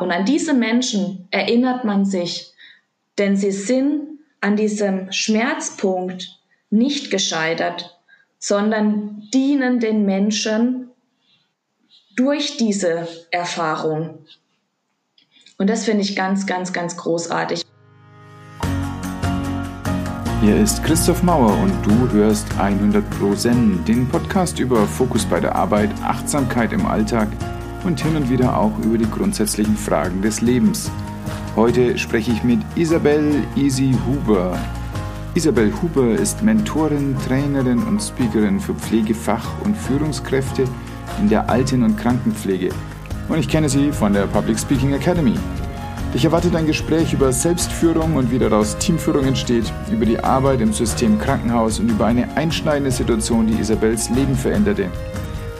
Und an diese Menschen erinnert man sich, denn sie sind an diesem Schmerzpunkt nicht gescheitert, sondern dienen den Menschen durch diese Erfahrung. Und das finde ich ganz, ganz, ganz großartig. Hier ist Christoph Mauer und du hörst 100 Pro Zen, den Podcast über Fokus bei der Arbeit, Achtsamkeit im Alltag und hin und wieder auch über die grundsätzlichen Fragen des Lebens. Heute spreche ich mit Isabel Easy Huber. Isabel Huber ist Mentorin, Trainerin und Speakerin für Pflegefach- und Führungskräfte in der Alten- und Krankenpflege. Und ich kenne sie von der Public Speaking Academy. Dich erwartet ein Gespräch über Selbstführung und wie daraus Teamführung entsteht, über die Arbeit im System Krankenhaus und über eine einschneidende Situation, die Isabels Leben veränderte.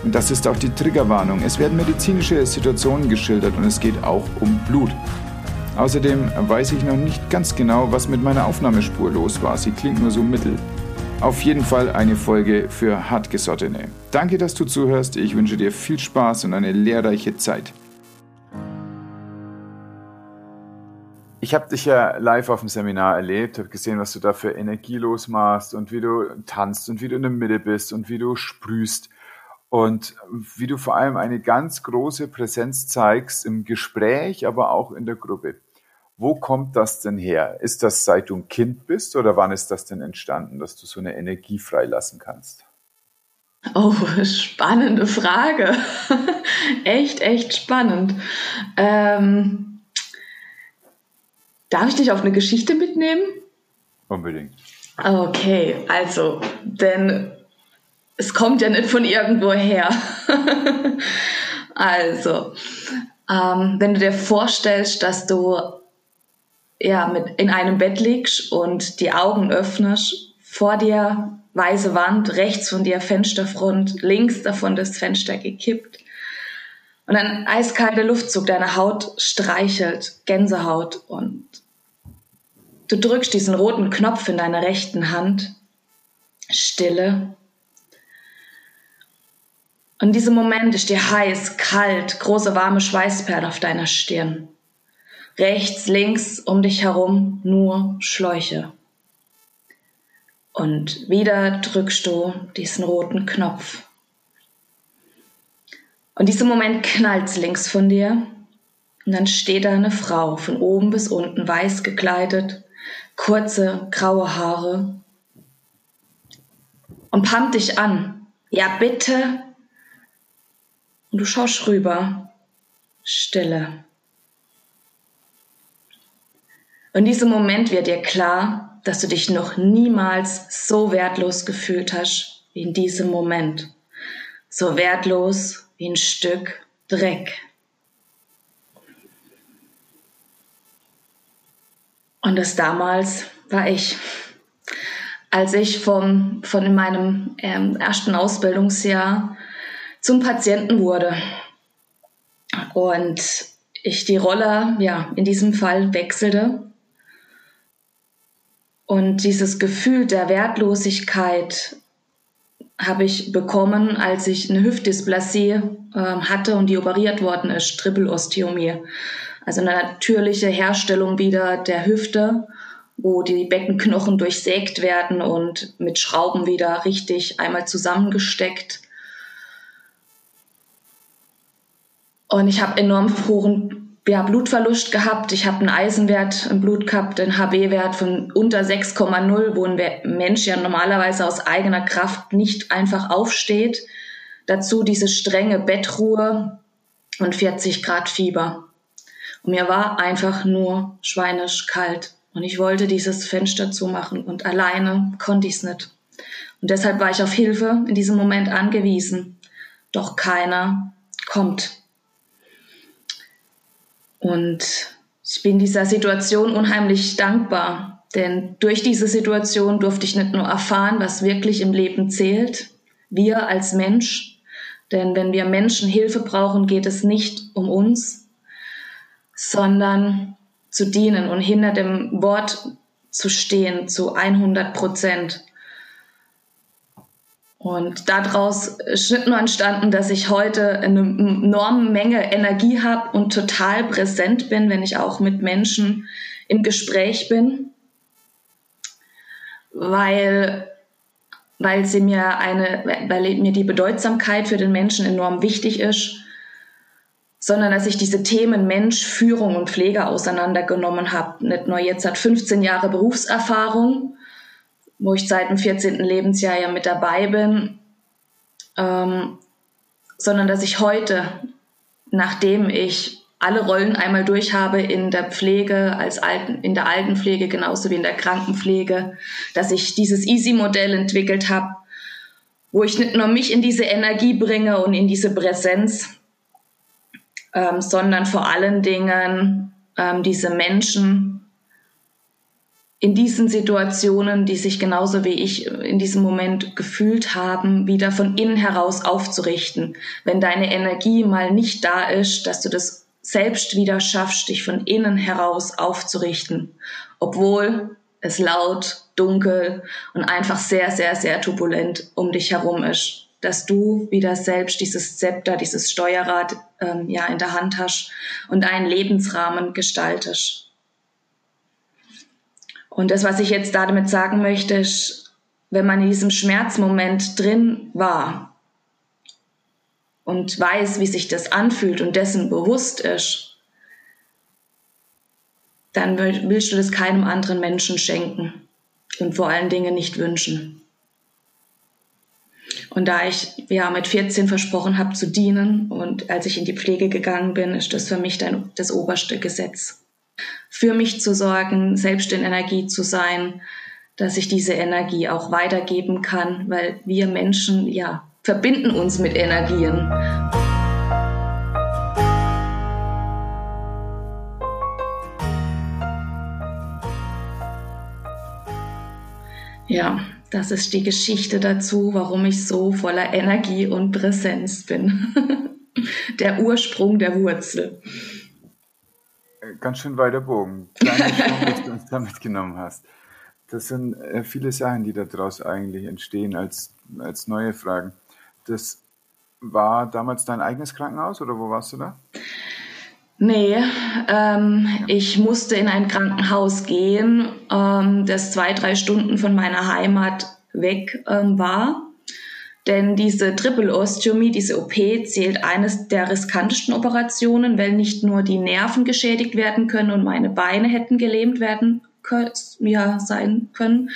Und das ist auch die Triggerwarnung. Es werden medizinische Situationen geschildert und es geht auch um Blut. Außerdem weiß ich noch nicht ganz genau, was mit meiner Aufnahmespur los war. Sie klingt nur so mittel. Auf jeden Fall eine Folge für Hartgesottene. Danke, dass du zuhörst. Ich wünsche dir viel Spaß und eine lehrreiche Zeit. Ich habe dich ja live auf dem Seminar erlebt, habe gesehen, was du da für Energie losmachst und wie du tanzt und wie du in der Mitte bist und wie du sprühst und wie du vor allem eine ganz große Präsenz zeigst im Gespräch, aber auch in der Gruppe. Wo kommt das denn her? Ist das seit du ein Kind bist oder wann ist das denn entstanden, dass du so eine Energie freilassen kannst? Oh, spannende Frage. echt, echt spannend. Ähm, darf ich dich auf eine Geschichte mitnehmen? Unbedingt. Okay, also, denn es kommt ja nicht von irgendwo her. also, ähm, wenn du dir vorstellst, dass du ja mit in einem Bett liegst und die Augen öffnest, vor dir weiße Wand, rechts von dir Fensterfront, links davon das Fenster gekippt und ein eiskalter Luftzug deine Haut streichelt, Gänsehaut und du drückst diesen roten Knopf in deiner rechten Hand, Stille. Und in diesem Moment ist dir heiß, kalt, große warme Schweißperlen auf deiner Stirn. Rechts, links, um dich herum nur Schläuche. Und wieder drückst du diesen roten Knopf. Und diesem Moment knallt links von dir. Und dann steht da eine Frau, von oben bis unten weiß gekleidet, kurze graue Haare und pumpt dich an. Ja, bitte. Und du schaust rüber. Stille. Und in diesem Moment wird dir klar, dass du dich noch niemals so wertlos gefühlt hast wie in diesem Moment. So wertlos wie ein Stück Dreck. Und das damals war ich. Als ich vom, von in meinem ähm, ersten Ausbildungsjahr zum Patienten wurde und ich die Rolle ja in diesem Fall wechselte und dieses Gefühl der Wertlosigkeit habe ich bekommen, als ich eine Hüftdysplasie äh, hatte und die operiert worden ist, Trippelosteomie. Also eine natürliche Herstellung wieder der Hüfte, wo die Beckenknochen durchsägt werden und mit Schrauben wieder richtig einmal zusammengesteckt. Und ich habe enorm hohen ja, Blutverlust gehabt. Ich habe einen Eisenwert im Blut gehabt, einen HB-Wert von unter 6,0, wo ein Mensch ja normalerweise aus eigener Kraft nicht einfach aufsteht. Dazu diese strenge Bettruhe und 40 Grad Fieber. Und mir war einfach nur schweinisch kalt. Und ich wollte dieses Fenster zumachen und alleine konnte ich es nicht. Und deshalb war ich auf Hilfe in diesem Moment angewiesen. Doch keiner kommt. Und ich bin dieser Situation unheimlich dankbar, denn durch diese Situation durfte ich nicht nur erfahren, was wirklich im Leben zählt, wir als Mensch, denn wenn wir Menschen Hilfe brauchen, geht es nicht um uns, sondern zu dienen und hinter dem Wort zu stehen zu 100 Prozent. Und daraus ist nicht nur entstanden, dass ich heute eine enorme Menge Energie habe und total präsent bin, wenn ich auch mit Menschen im Gespräch bin, weil, weil sie mir eine, weil mir die Bedeutsamkeit für den Menschen enorm wichtig ist, sondern dass ich diese Themen Mensch, Führung und Pflege auseinandergenommen habe. Nicht nur jetzt hat 15 Jahre Berufserfahrung, wo ich seit dem 14. Lebensjahr ja mit dabei bin, ähm, sondern dass ich heute, nachdem ich alle Rollen einmal durch habe in der Pflege, als Alten, in der Altenpflege genauso wie in der Krankenpflege, dass ich dieses Easy-Modell entwickelt habe, wo ich nicht nur mich in diese Energie bringe und in diese Präsenz, ähm, sondern vor allen Dingen ähm, diese Menschen in diesen Situationen, die sich genauso wie ich in diesem Moment gefühlt haben, wieder von innen heraus aufzurichten. Wenn deine Energie mal nicht da ist, dass du das selbst wieder schaffst, dich von innen heraus aufzurichten, obwohl es laut, dunkel und einfach sehr, sehr, sehr turbulent um dich herum ist, dass du wieder selbst dieses Zepter, dieses Steuerrad ähm, ja in der Hand hast und einen Lebensrahmen gestaltest. Und das, was ich jetzt damit sagen möchte, ist, wenn man in diesem Schmerzmoment drin war und weiß, wie sich das anfühlt und dessen bewusst ist, dann willst du das keinem anderen Menschen schenken und vor allen Dingen nicht wünschen. Und da ich ja mit 14 versprochen habe zu dienen und als ich in die Pflege gegangen bin, ist das für mich dann das oberste Gesetz für mich zu sorgen, selbst in Energie zu sein, dass ich diese Energie auch weitergeben kann, weil wir Menschen, ja, verbinden uns mit Energien. Ja, das ist die Geschichte dazu, warum ich so voller Energie und Präsenz bin. der Ursprung der Wurzel ganz schön weiter Bogen. Kleine Sprung, was du uns da mitgenommen hast. Das sind äh, viele Sachen, die daraus eigentlich entstehen als, als neue Fragen. Das war damals dein eigenes Krankenhaus oder wo warst du da? Nee, ähm, ich musste in ein Krankenhaus gehen, ähm, das zwei, drei Stunden von meiner Heimat weg ähm, war. Denn diese Triple-Osteomie, diese OP, zählt eines der riskantesten Operationen, weil nicht nur die Nerven geschädigt werden können und meine Beine hätten gelähmt werden können, ja, sein können.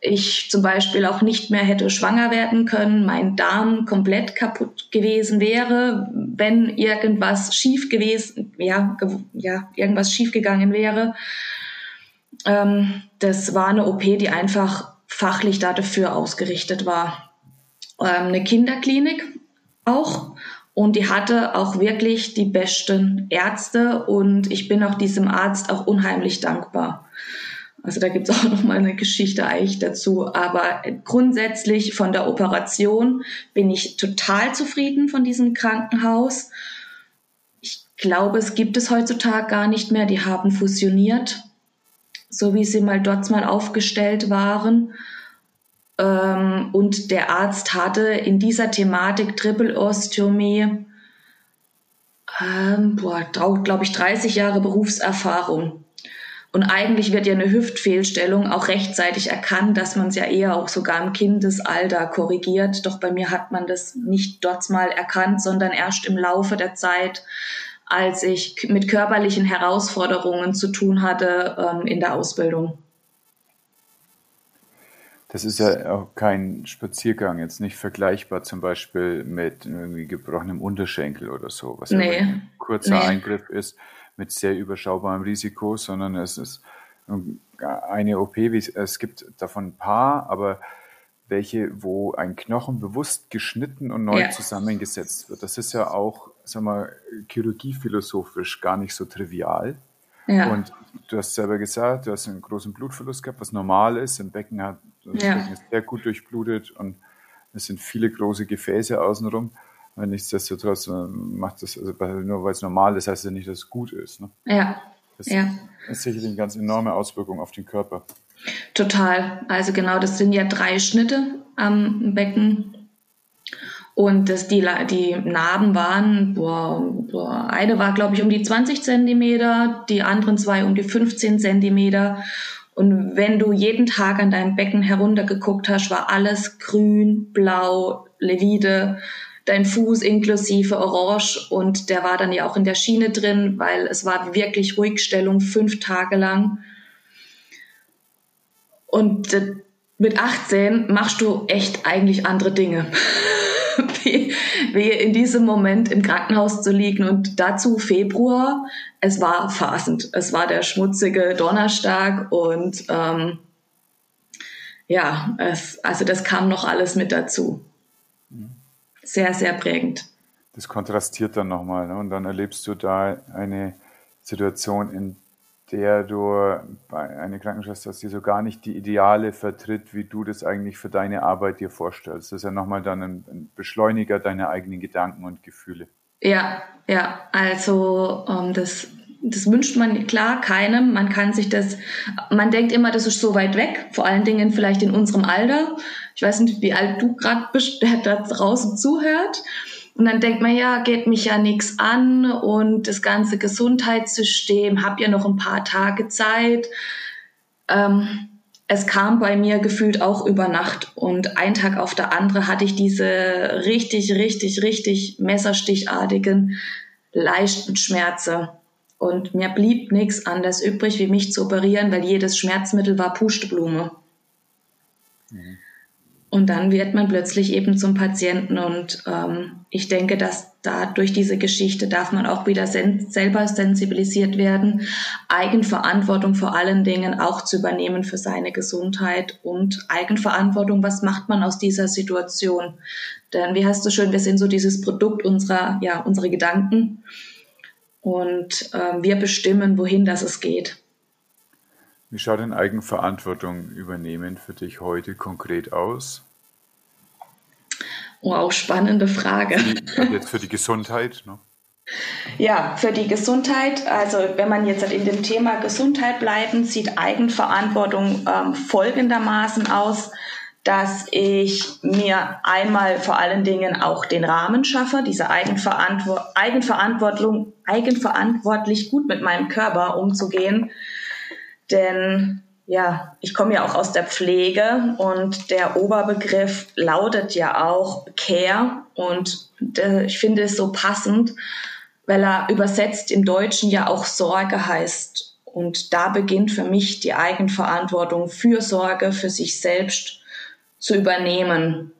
Ich zum Beispiel auch nicht mehr hätte schwanger werden können, mein Darm komplett kaputt gewesen wäre, wenn irgendwas schief gewesen, ja, ja, irgendwas schief gegangen wäre. Ähm, das war eine OP, die einfach fachlich dafür ausgerichtet war eine Kinderklinik auch. Und die hatte auch wirklich die besten Ärzte und ich bin auch diesem Arzt auch unheimlich dankbar. Also da gibt es auch noch mal eine Geschichte eigentlich dazu. Aber grundsätzlich von der Operation bin ich total zufrieden von diesem Krankenhaus. Ich glaube, es gibt es heutzutage gar nicht mehr. Die haben fusioniert, so wie sie mal dort mal aufgestellt waren. Ähm, und der Arzt hatte in dieser Thematik Triple Osteomie, ähm, glaube ich, 30 Jahre Berufserfahrung. Und eigentlich wird ja eine Hüftfehlstellung auch rechtzeitig erkannt, dass man es ja eher auch sogar im Kindesalter korrigiert. Doch bei mir hat man das nicht dort mal erkannt, sondern erst im Laufe der Zeit, als ich mit körperlichen Herausforderungen zu tun hatte ähm, in der Ausbildung. Das ist ja auch kein Spaziergang, jetzt nicht vergleichbar zum Beispiel mit irgendwie gebrochenem Unterschenkel oder so, was nee. ja ein kurzer nee. Eingriff ist mit sehr überschaubarem Risiko, sondern es ist eine OP, wie es, es gibt davon ein paar, aber welche, wo ein Knochen bewusst geschnitten und neu ja. zusammengesetzt wird. Das ist ja auch, sag mal, chirurgiephilosophisch gar nicht so trivial. Ja. Und du hast selber gesagt, du hast einen großen Blutverlust gehabt, was normal ist. Im Becken hat das ja. Ist sehr gut durchblutet und es sind viele große Gefäße außenrum. Aber nichtsdestotrotz äh, macht das, also nur weil es normal ist, heißt ja nicht, dass es gut ist. Ne? Ja. Das ja. ist sicherlich eine ganz enorme Auswirkung auf den Körper. Total. Also genau, das sind ja drei Schnitte am Becken Und das, die, die Narben waren, boah, boah, eine war, glaube ich, um die 20 Zentimeter, die anderen zwei um die 15 Zentimeter. Und wenn du jeden Tag an deinem Becken heruntergeguckt hast, war alles grün, blau, Levide, dein Fuß inklusive Orange und der war dann ja auch in der Schiene drin, weil es war wirklich Ruhigstellung fünf Tage lang. Und äh, mit 18 machst du echt eigentlich andere Dinge. wie, wie in diesem Moment im Krankenhaus zu liegen. Und dazu Februar, es war phasend. Es war der schmutzige Donnerstag und ähm, ja, es, also das kam noch alles mit dazu. Sehr, sehr prägend. Das kontrastiert dann nochmal. Ne? Und dann erlebst du da eine Situation, in der du eine Krankenschwester hast, die so gar nicht die Ideale vertritt, wie du das eigentlich für deine Arbeit dir vorstellst. Das ist ja nochmal dann ein, Beschleuniger deiner eigenen Gedanken und Gefühle. Ja, ja, also ähm, das, das wünscht man klar keinem. Man kann sich das, man denkt immer, das ist so weit weg, vor allen Dingen vielleicht in unserem Alter. Ich weiß nicht, wie alt du gerade bist, der da draußen zuhört. Und dann denkt man, ja, geht mich ja nichts an und das ganze Gesundheitssystem, hab ja noch ein paar Tage Zeit. Ähm, es kam bei mir gefühlt auch über Nacht und ein Tag auf der andere hatte ich diese richtig, richtig, richtig messerstichartigen, leichten Schmerze. Und mir blieb nichts anderes übrig, wie mich zu operieren, weil jedes Schmerzmittel war Pusteblume. Und dann wird man plötzlich eben zum Patienten. Und ähm, ich denke, dass da durch diese Geschichte darf man auch wieder sen selber sensibilisiert werden, Eigenverantwortung vor allen Dingen auch zu übernehmen für seine Gesundheit und Eigenverantwortung, was macht man aus dieser Situation? Denn wie hast du schön, wir sind so dieses Produkt unserer, ja, unsere Gedanken und äh, wir bestimmen, wohin das es geht. Wie schaut denn Eigenverantwortung übernehmen für dich heute konkret aus? Wow, spannende Frage. Für die, jetzt für die Gesundheit, ne? Ja, für die Gesundheit, also wenn man jetzt in dem Thema Gesundheit bleiben, sieht Eigenverantwortung ähm, folgendermaßen aus, dass ich mir einmal vor allen Dingen auch den Rahmen schaffe, diese Eigenverantwort Eigenverantwortung, eigenverantwortlich gut mit meinem Körper umzugehen, denn ja, ich komme ja auch aus der Pflege und der Oberbegriff lautet ja auch Care und äh, ich finde es so passend, weil er übersetzt im Deutschen ja auch Sorge heißt. Und da beginnt für mich die Eigenverantwortung für Sorge für sich selbst zu übernehmen.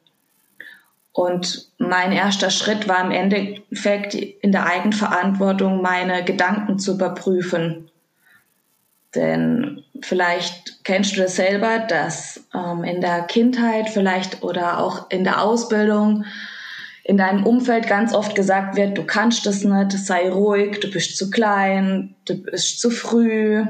Und mein erster Schritt war im Endeffekt in der Eigenverantwortung meine Gedanken zu überprüfen. Denn vielleicht kennst du das selber, dass ähm, in der Kindheit vielleicht oder auch in der Ausbildung in deinem Umfeld ganz oft gesagt wird, du kannst das nicht, sei ruhig, du bist zu klein, du bist zu früh.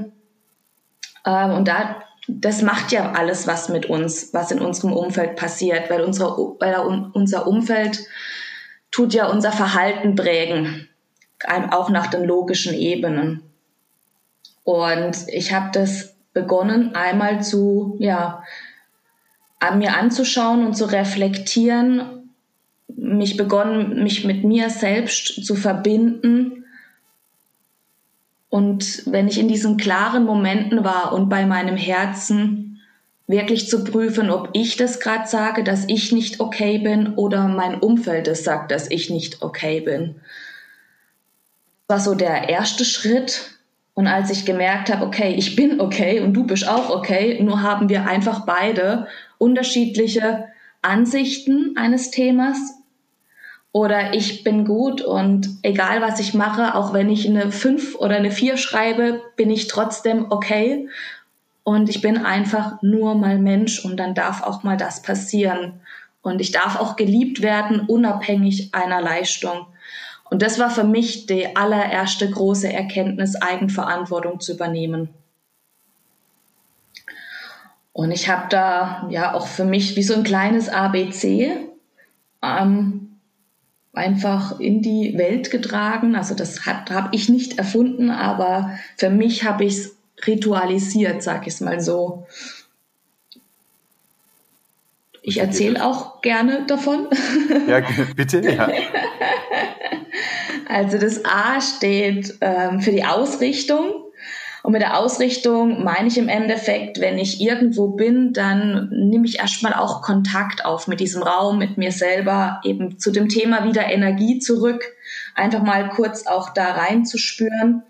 Ähm, und da, das macht ja alles was mit uns, was in unserem Umfeld passiert, weil, unsere, weil unser Umfeld tut ja unser Verhalten prägen, auch nach den logischen Ebenen. Und ich habe das begonnen, einmal zu, ja, an mir anzuschauen und zu reflektieren, mich begonnen, mich mit mir selbst zu verbinden. Und wenn ich in diesen klaren Momenten war und bei meinem Herzen wirklich zu prüfen, ob ich das gerade sage, dass ich nicht okay bin oder mein Umfeld es sagt, dass ich nicht okay bin. Das war so der erste Schritt, und als ich gemerkt habe, okay, ich bin okay und du bist auch okay, nur haben wir einfach beide unterschiedliche Ansichten eines Themas. Oder ich bin gut und egal was ich mache, auch wenn ich eine 5 oder eine 4 schreibe, bin ich trotzdem okay. Und ich bin einfach nur mal Mensch und dann darf auch mal das passieren. Und ich darf auch geliebt werden, unabhängig einer Leistung. Und das war für mich die allererste große Erkenntnis, Eigenverantwortung zu übernehmen. Und ich habe da ja auch für mich wie so ein kleines ABC ähm, einfach in die Welt getragen. Also das habe ich nicht erfunden, aber für mich habe ich es ritualisiert, sag ich es mal so. Ich erzähle auch gerne davon. Ja, bitte, ja. Also das A steht ähm, für die Ausrichtung. Und mit der Ausrichtung meine ich im Endeffekt, wenn ich irgendwo bin, dann nehme ich erstmal auch Kontakt auf mit diesem Raum, mit mir selber, eben zu dem Thema wieder Energie zurück. Einfach mal kurz auch da reinzuspüren.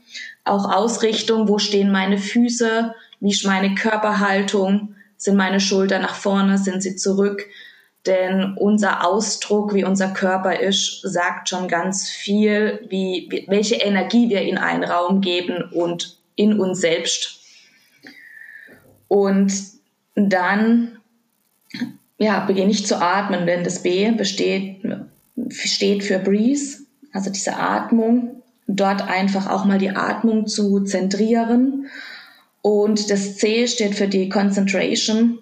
Auch Ausrichtung, wo stehen meine Füße, wie ist meine Körperhaltung, sind meine Schultern nach vorne, sind sie zurück. Denn unser Ausdruck, wie unser Körper ist, sagt schon ganz viel, wie, welche Energie wir in einen Raum geben und in uns selbst. Und dann ja, beginne ich zu atmen, denn das B besteht, steht für Breathe, also diese Atmung. Dort einfach auch mal die Atmung zu zentrieren. Und das C steht für die Concentration.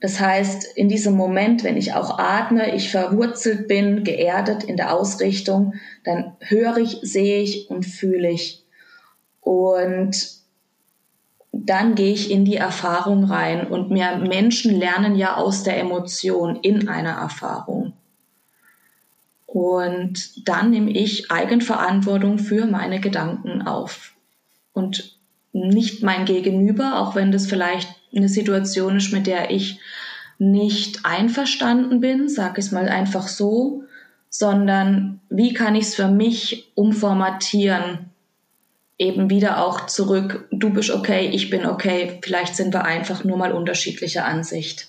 Das heißt, in diesem Moment, wenn ich auch atme, ich verwurzelt bin, geerdet in der Ausrichtung, dann höre ich, sehe ich und fühle ich. Und dann gehe ich in die Erfahrung rein und wir Menschen lernen ja aus der Emotion in einer Erfahrung. Und dann nehme ich Eigenverantwortung für meine Gedanken auf und nicht mein Gegenüber, auch wenn das vielleicht eine Situation ist, mit der ich nicht einverstanden bin, sage ich es mal einfach so, sondern wie kann ich es für mich umformatieren, eben wieder auch zurück, du bist okay, ich bin okay, vielleicht sind wir einfach nur mal unterschiedlicher Ansicht.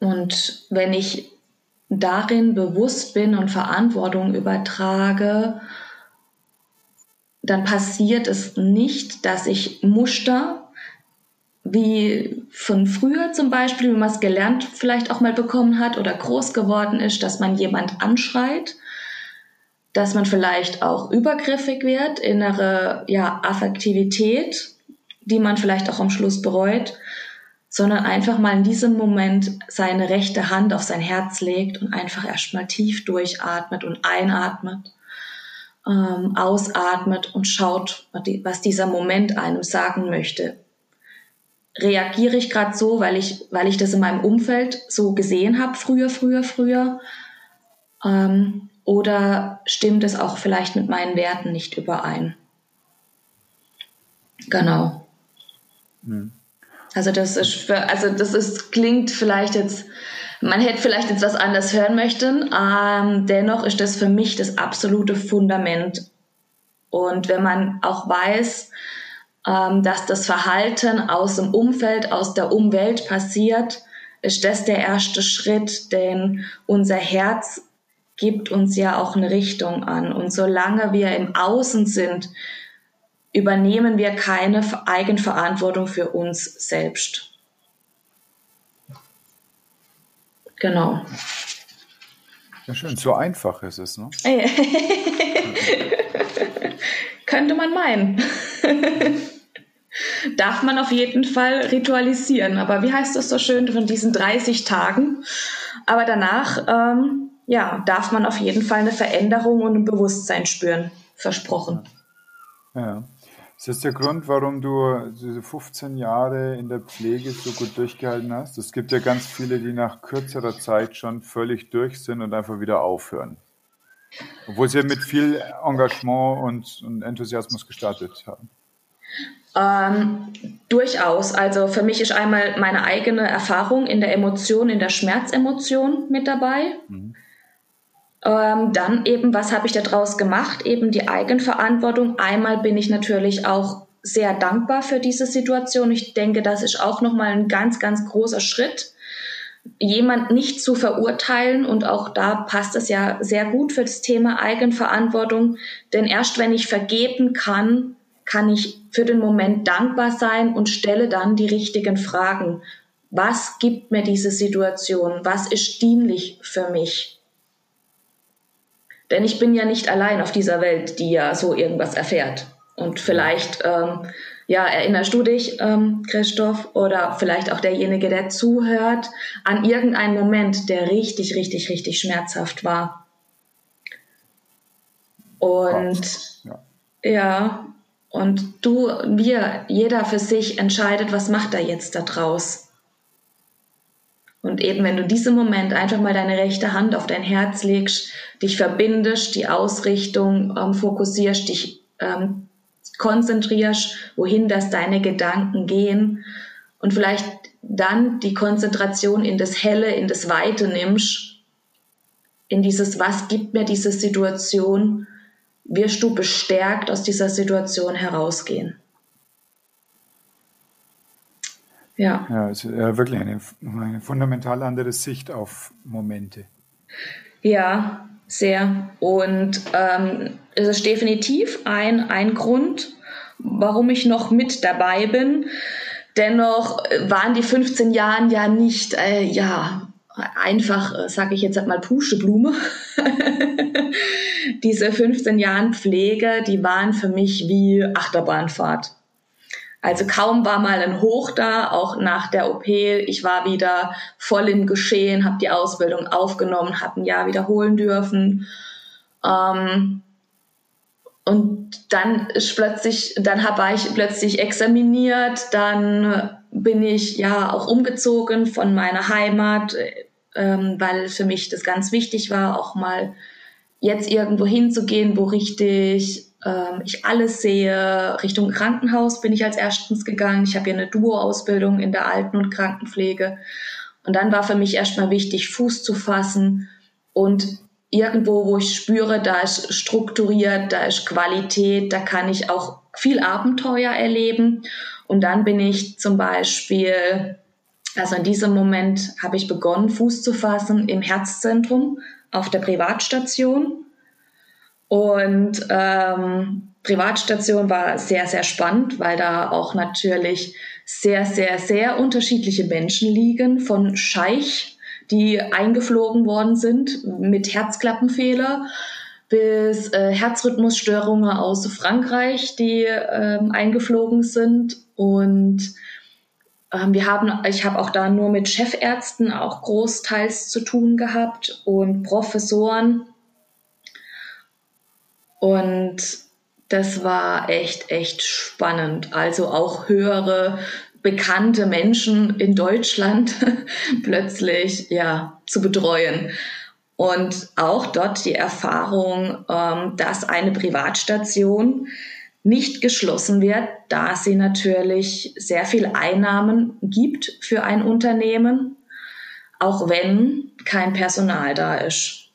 Und wenn ich darin bewusst bin und Verantwortung übertrage, dann passiert es nicht, dass ich Muster wie von früher zum Beispiel, wie man es gelernt vielleicht auch mal bekommen hat oder groß geworden ist, dass man jemand anschreit, dass man vielleicht auch übergriffig wird, innere ja, Affektivität, die man vielleicht auch am Schluss bereut, sondern einfach mal in diesem Moment seine rechte Hand auf sein Herz legt und einfach erstmal tief durchatmet und einatmet, ähm, ausatmet und schaut, was dieser Moment einem sagen möchte. Reagiere ich gerade so, weil ich, weil ich das in meinem Umfeld so gesehen habe, früher, früher, früher? Ähm, oder stimmt es auch vielleicht mit meinen Werten nicht überein? Genau. Hm. Also das ist also das ist, klingt vielleicht jetzt, man hätte vielleicht jetzt was anderes hören möchten, ähm, dennoch ist das für mich das absolute Fundament. Und wenn man auch weiß, ähm, dass das Verhalten aus dem Umfeld, aus der Umwelt passiert, ist das der erste Schritt, denn unser Herz gibt uns ja auch eine Richtung an. Und solange wir im Außen sind, übernehmen wir keine Eigenverantwortung für uns selbst. Genau. Ja, schön. So einfach ist es, ne? Könnte man meinen. Darf man auf jeden Fall ritualisieren. Aber wie heißt das so schön von diesen 30 Tagen? Aber danach ähm, ja, darf man auf jeden Fall eine Veränderung und ein Bewusstsein spüren. Versprochen. Ja. Ist das der Grund, warum du diese 15 Jahre in der Pflege so gut durchgehalten hast? Es gibt ja ganz viele, die nach kürzerer Zeit schon völlig durch sind und einfach wieder aufhören. Obwohl sie mit viel Engagement und, und Enthusiasmus gestartet haben. Ähm, durchaus. Also für mich ist einmal meine eigene Erfahrung in der Emotion, in der Schmerzemotion mit dabei. Mhm. Ähm, dann eben, was habe ich daraus gemacht? Eben die Eigenverantwortung. Einmal bin ich natürlich auch sehr dankbar für diese Situation. Ich denke, das ist auch nochmal ein ganz, ganz großer Schritt, jemand nicht zu verurteilen. Und auch da passt es ja sehr gut für das Thema Eigenverantwortung. Denn erst wenn ich vergeben kann, kann ich für den Moment dankbar sein und stelle dann die richtigen Fragen. Was gibt mir diese Situation? Was ist dienlich für mich? Denn ich bin ja nicht allein auf dieser Welt, die ja so irgendwas erfährt. Und vielleicht, ähm, ja, erinnerst du dich, ähm, Christoph, oder vielleicht auch derjenige, der zuhört, an irgendeinen Moment, der richtig, richtig, richtig schmerzhaft war. Und ja. ja, und du, wir, jeder für sich entscheidet, was macht er jetzt da draus. Und eben, wenn du in diesem Moment einfach mal deine rechte Hand auf dein Herz legst, dich verbindest, die Ausrichtung ähm, fokussierst, dich ähm, konzentrierst, wohin das deine Gedanken gehen und vielleicht dann die Konzentration in das Helle, in das Weite nimmst, in dieses, was gibt mir diese Situation, wirst du bestärkt aus dieser Situation herausgehen. Ja. Ja, also äh, wirklich eine, eine fundamental andere Sicht auf Momente. Ja, sehr. Und ähm, es ist definitiv ein, ein Grund, warum ich noch mit dabei bin. Dennoch waren die 15 Jahre ja nicht, äh, ja, einfach, sage ich jetzt mal, Puscheblume. Diese 15 Jahre Pflege, die waren für mich wie Achterbahnfahrt. Also kaum war mal ein Hoch da, auch nach der OP. Ich war wieder voll im Geschehen, habe die Ausbildung aufgenommen, habe ein Jahr wiederholen dürfen. Ähm, und dann ist plötzlich, dann war ich plötzlich examiniert, dann bin ich ja auch umgezogen von meiner Heimat, ähm, weil für mich das ganz wichtig war, auch mal jetzt irgendwo hinzugehen, wo richtig ähm, ich alles sehe. Richtung Krankenhaus bin ich als erstens gegangen. Ich habe hier eine Duo-Ausbildung in der Alten- und Krankenpflege. Und dann war für mich erstmal wichtig, Fuß zu fassen und irgendwo, wo ich spüre, da ist strukturiert, da ist Qualität, da kann ich auch viel Abenteuer erleben. Und dann bin ich zum Beispiel, also in diesem Moment habe ich begonnen, Fuß zu fassen im Herzzentrum auf der Privatstation. Und ähm, Privatstation war sehr, sehr spannend, weil da auch natürlich sehr, sehr, sehr unterschiedliche Menschen liegen, von Scheich, die eingeflogen worden sind mit Herzklappenfehler, bis äh, Herzrhythmusstörungen aus Frankreich, die ähm, eingeflogen sind. Und ähm, wir haben, ich habe auch da nur mit Chefärzten auch großteils zu tun gehabt und Professoren und das war echt, echt spannend. Also auch höhere bekannte Menschen in Deutschland plötzlich ja zu betreuen. Und auch dort die Erfahrung, ähm, dass eine Privatstation nicht geschlossen wird, da sie natürlich sehr viel Einnahmen gibt für ein Unternehmen, auch wenn kein Personal da ist.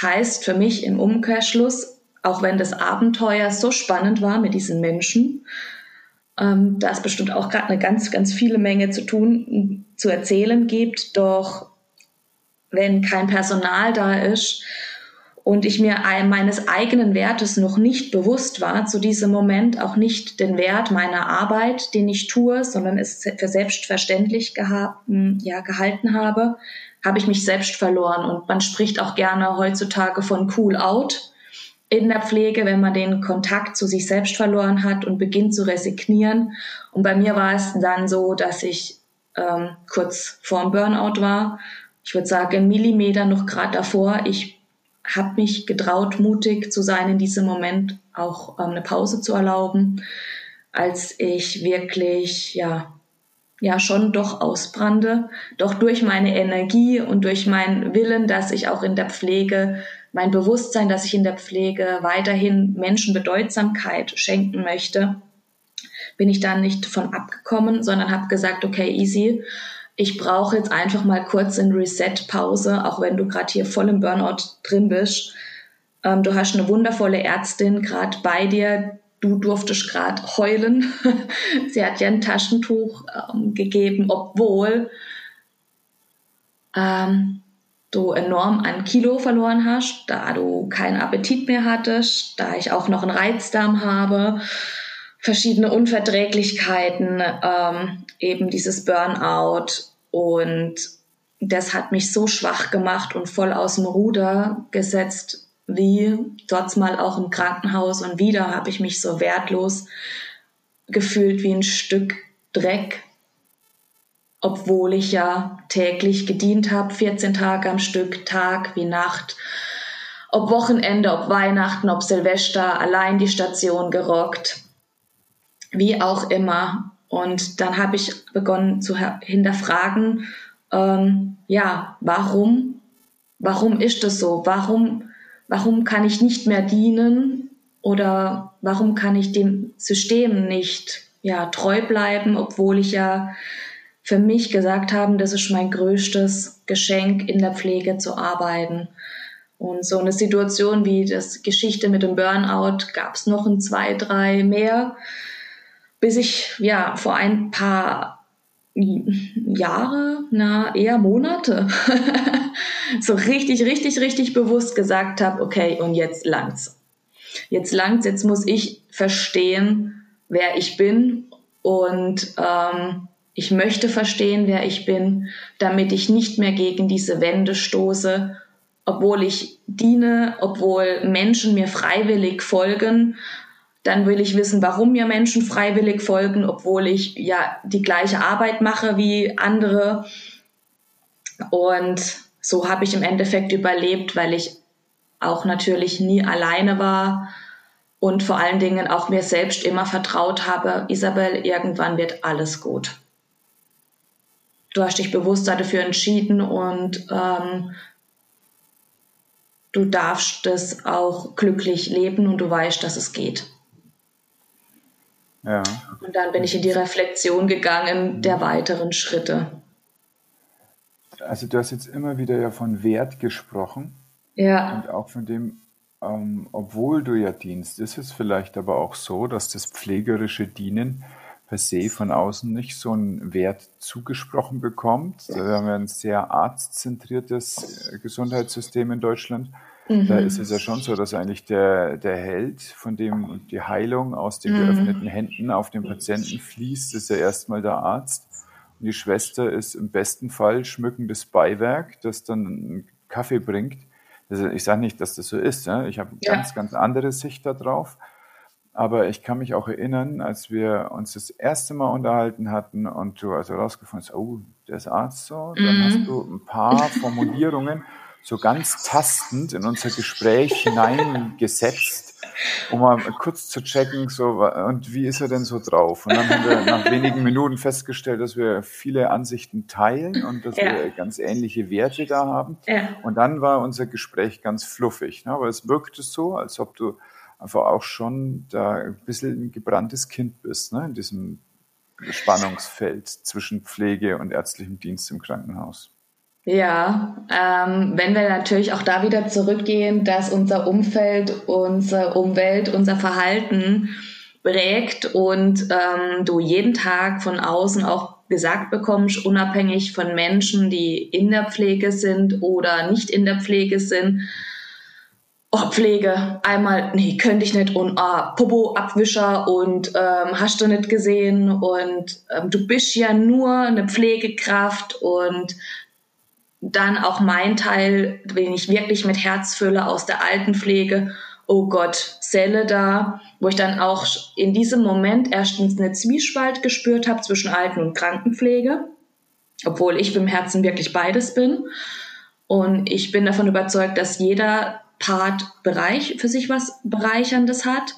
Heißt für mich im Umkehrschluss, auch wenn das Abenteuer so spannend war mit diesen Menschen, ähm, da es bestimmt auch gerade eine ganz, ganz viele Menge zu tun, zu erzählen gibt. Doch wenn kein Personal da ist und ich mir meines eigenen Wertes noch nicht bewusst war, zu diesem Moment auch nicht den Wert meiner Arbeit, den ich tue, sondern es für selbstverständlich geha ja, gehalten habe, habe ich mich selbst verloren. Und man spricht auch gerne heutzutage von cool out in der Pflege, wenn man den Kontakt zu sich selbst verloren hat und beginnt zu resignieren. Und bei mir war es dann so, dass ich ähm, kurz vorm Burnout war. Ich würde sagen, Millimeter noch gerade davor. Ich habe mich getraut, mutig zu sein in diesem Moment, auch ähm, eine Pause zu erlauben, als ich wirklich, ja, ja, schon doch ausbrannte. Doch durch meine Energie und durch meinen Willen, dass ich auch in der Pflege mein Bewusstsein, dass ich in der Pflege weiterhin Menschen Bedeutsamkeit schenken möchte, bin ich dann nicht von abgekommen, sondern habe gesagt, okay, easy, ich brauche jetzt einfach mal kurz eine Reset-Pause, auch wenn du gerade hier voll im Burnout drin bist. Ähm, du hast eine wundervolle Ärztin gerade bei dir. Du durftest gerade heulen. Sie hat dir ein Taschentuch ähm, gegeben, obwohl ähm, du enorm an Kilo verloren hast, da du keinen Appetit mehr hattest, da ich auch noch einen Reizdarm habe, verschiedene Unverträglichkeiten, ähm, eben dieses Burnout und das hat mich so schwach gemacht und voll aus dem Ruder gesetzt, wie dort mal auch im Krankenhaus und wieder habe ich mich so wertlos gefühlt wie ein Stück Dreck obwohl ich ja täglich gedient habe, 14 Tage am Stück, Tag wie Nacht. Ob Wochenende, ob Weihnachten, ob Silvester, allein die Station gerockt. Wie auch immer. Und dann habe ich begonnen zu hinterfragen, ähm, ja, warum, warum ist das so? Warum, warum kann ich nicht mehr dienen oder warum kann ich dem System nicht ja, treu bleiben, obwohl ich ja für mich gesagt habe, das ist mein größtes Geschenk, in der Pflege zu arbeiten. Und so eine Situation wie das Geschichte mit dem Burnout gab es noch in zwei, drei mehr, bis ich ja vor ein paar Jahre, na eher Monate, so richtig, richtig, richtig bewusst gesagt habe, okay, und jetzt langt's. Jetzt langt's, jetzt muss ich verstehen, wer ich bin und ähm, ich möchte verstehen, wer ich bin, damit ich nicht mehr gegen diese Wände stoße obwohl ich diene, obwohl Menschen mir freiwillig folgen, dann will ich wissen, warum mir Menschen freiwillig folgen, obwohl ich ja die gleiche Arbeit mache wie andere. Und so habe ich im Endeffekt überlebt, weil ich auch natürlich nie alleine war und vor allen Dingen auch mir selbst immer vertraut habe, Isabel, irgendwann wird alles gut. Du hast dich bewusst dafür entschieden und ähm, du darfst das auch glücklich leben und du weißt, dass es geht. Ja. Und dann bin ich in die Reflexion gegangen der weiteren Schritte. Also du hast jetzt immer wieder ja von Wert gesprochen. Ja. Und auch von dem, ähm, obwohl du ja dienst, ist es vielleicht aber auch so, dass das pflegerische Dienen per se von außen nicht so einen Wert zugesprochen bekommt. Wir haben ja ein sehr arztzentriertes äh, Gesundheitssystem in Deutschland. Mhm. Da ist es ja schon so, dass eigentlich der, der Held, von dem die Heilung aus den mhm. geöffneten Händen auf den Patienten fließt, ist ja erstmal der Arzt. Und die Schwester ist im besten Fall schmückendes Beiwerk, das dann einen Kaffee bringt. Also ich sage nicht, dass das so ist. Ja? Ich habe ja. ganz, ganz andere Sicht darauf. Aber ich kann mich auch erinnern, als wir uns das erste Mal unterhalten hatten und du also rausgefunden hast, oh, der ist Arzt so, dann mhm. hast du ein paar Formulierungen so ganz tastend in unser Gespräch hineingesetzt, um mal kurz zu checken, so, und wie ist er denn so drauf? Und dann haben wir nach wenigen Minuten festgestellt, dass wir viele Ansichten teilen und dass ja. wir ganz ähnliche Werte da haben. Ja. Und dann war unser Gespräch ganz fluffig, ne? aber es wirkte so, als ob du einfach auch schon da ein bisschen ein gebranntes Kind bist, ne? in diesem Spannungsfeld zwischen Pflege und ärztlichem Dienst im Krankenhaus. Ja, ähm, wenn wir natürlich auch da wieder zurückgehen, dass unser Umfeld, unsere Umwelt, unser Verhalten prägt und ähm, du jeden Tag von außen auch gesagt bekommst, unabhängig von Menschen, die in der Pflege sind oder nicht in der Pflege sind, oh, Pflege, einmal, nee, könnte ich nicht. Und ah, Popo-Abwischer und ähm, hast du nicht gesehen? Und ähm, du bist ja nur eine Pflegekraft und dann auch mein Teil, den ich wirklich mit Herz fülle aus der Altenpflege, oh Gott, Zelle da, wo ich dann auch in diesem Moment erstens eine Zwiespalt gespürt habe zwischen Alten- und Krankenpflege, obwohl ich im Herzen wirklich beides bin. Und ich bin davon überzeugt, dass jeder Part Bereich für sich was Bereicherndes hat.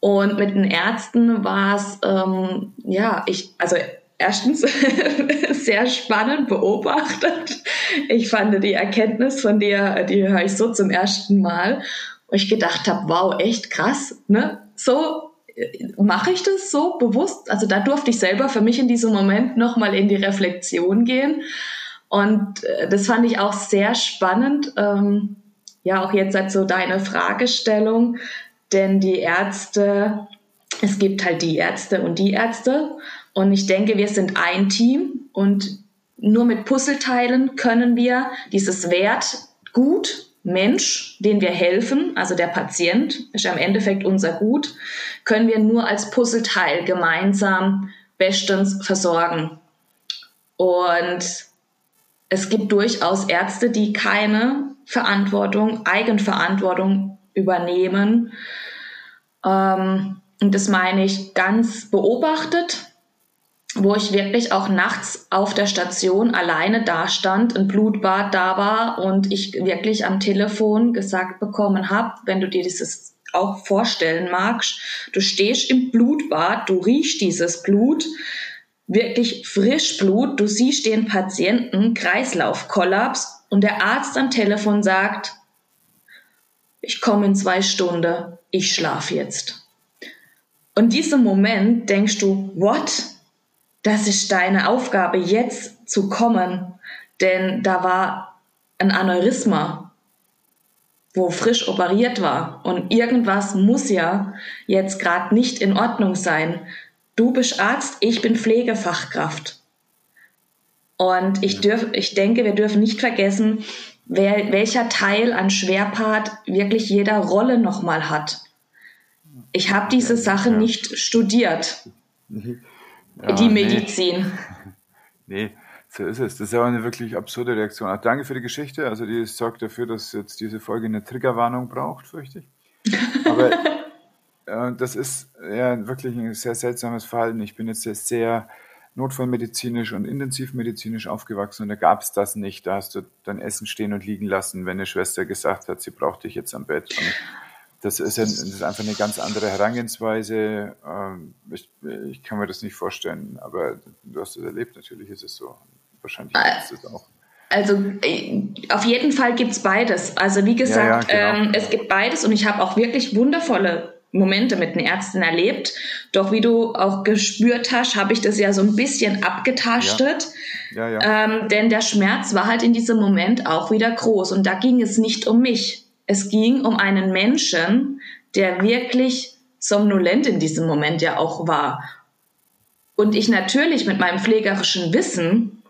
Und mit den Ärzten war es, ähm, ja, ich, also erstens sehr spannend beobachtet. Ich fand die Erkenntnis von dir, die höre ich so zum ersten Mal, wo ich gedacht habe, wow, echt krass, ne? So äh, mache ich das so bewusst. Also da durfte ich selber für mich in diesem Moment nochmal in die Reflexion gehen. Und äh, das fand ich auch sehr spannend. Ähm, ja auch jetzt halt so deine Fragestellung, denn die Ärzte, es gibt halt die Ärzte und die Ärzte und ich denke, wir sind ein Team und nur mit Puzzleteilen können wir dieses Wert gut Mensch, den wir helfen, also der Patient, ist ja im Endeffekt unser Gut, können wir nur als Puzzleteil gemeinsam bestens versorgen. Und es gibt durchaus Ärzte, die keine Verantwortung, Eigenverantwortung übernehmen. Ähm, und das meine ich ganz beobachtet, wo ich wirklich auch nachts auf der Station alleine dastand, ein Blutbad da war und ich wirklich am Telefon gesagt bekommen habe, wenn du dir dieses auch vorstellen magst, du stehst im Blutbad, du riechst dieses Blut, wirklich Frischblut. Du siehst den Patienten, Kreislaufkollaps und der Arzt am Telefon sagt, ich komme in zwei Stunden, ich schlafe jetzt. Und diesem Moment denkst du, what? Das ist deine Aufgabe, jetzt zu kommen. Denn da war ein Aneurysma, wo frisch operiert war. Und irgendwas muss ja jetzt gerade nicht in Ordnung sein. Du bist Arzt, ich bin Pflegefachkraft. Und ich, dürf, ich denke, wir dürfen nicht vergessen, wer, welcher Teil an Schwerpart wirklich jeder Rolle nochmal hat. Ich habe diese Sache ja. nicht studiert, ja, die Medizin. Nee. nee. so ist es. Das ist auch eine wirklich absurde Reaktion. Auch danke für die Geschichte. Also die sorgt dafür, dass jetzt diese Folge eine Triggerwarnung braucht, fürchte ich. Aber äh, das ist ja wirklich ein sehr seltsames Verhalten. Ich bin jetzt sehr notfallmedizinisch und intensivmedizinisch aufgewachsen und da gab es das nicht. Da hast du dein Essen stehen und liegen lassen, wenn eine Schwester gesagt hat, sie braucht dich jetzt am Bett. Und das ist, ein, das ist einfach eine ganz andere Herangehensweise. Ähm, ich, ich, kann mir das nicht vorstellen, aber du hast es erlebt, natürlich ist es so. Wahrscheinlich ist es auch. Also äh, auf jeden Fall gibt es beides. Also wie gesagt, ja, ja, genau. ähm, es gibt beides und ich habe auch wirklich wundervolle Momente mit den Ärzten erlebt. Doch wie du auch gespürt hast, habe ich das ja so ein bisschen abgetastet. Ja. Ja, ja. Ähm, denn der Schmerz war halt in diesem Moment auch wieder groß. Und da ging es nicht um mich. Es ging um einen Menschen, der wirklich somnolent in diesem Moment ja auch war. Und ich natürlich mit meinem pflegerischen Wissen,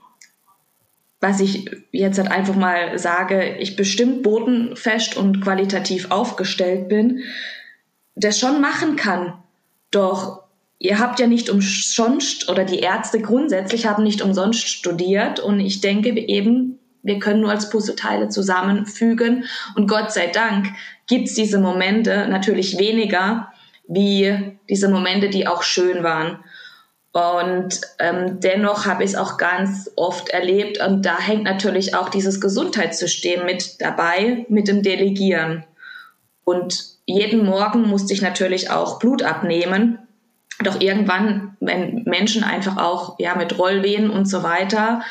was ich jetzt halt einfach mal sage, ich bestimmt bodenfest und qualitativ aufgestellt bin, das schon machen kann. Doch ihr habt ja nicht umsonst oder die Ärzte grundsätzlich haben nicht umsonst studiert und ich denke eben, wir können nur als Puzzleteile zusammenfügen und Gott sei Dank gibt's diese Momente natürlich weniger wie diese Momente, die auch schön waren. Und ähm, dennoch habe ich es auch ganz oft erlebt und da hängt natürlich auch dieses Gesundheitssystem mit dabei, mit dem Delegieren. Und jeden Morgen musste ich natürlich auch Blut abnehmen. Doch irgendwann, wenn Menschen einfach auch ja mit Rollwehen und so weiter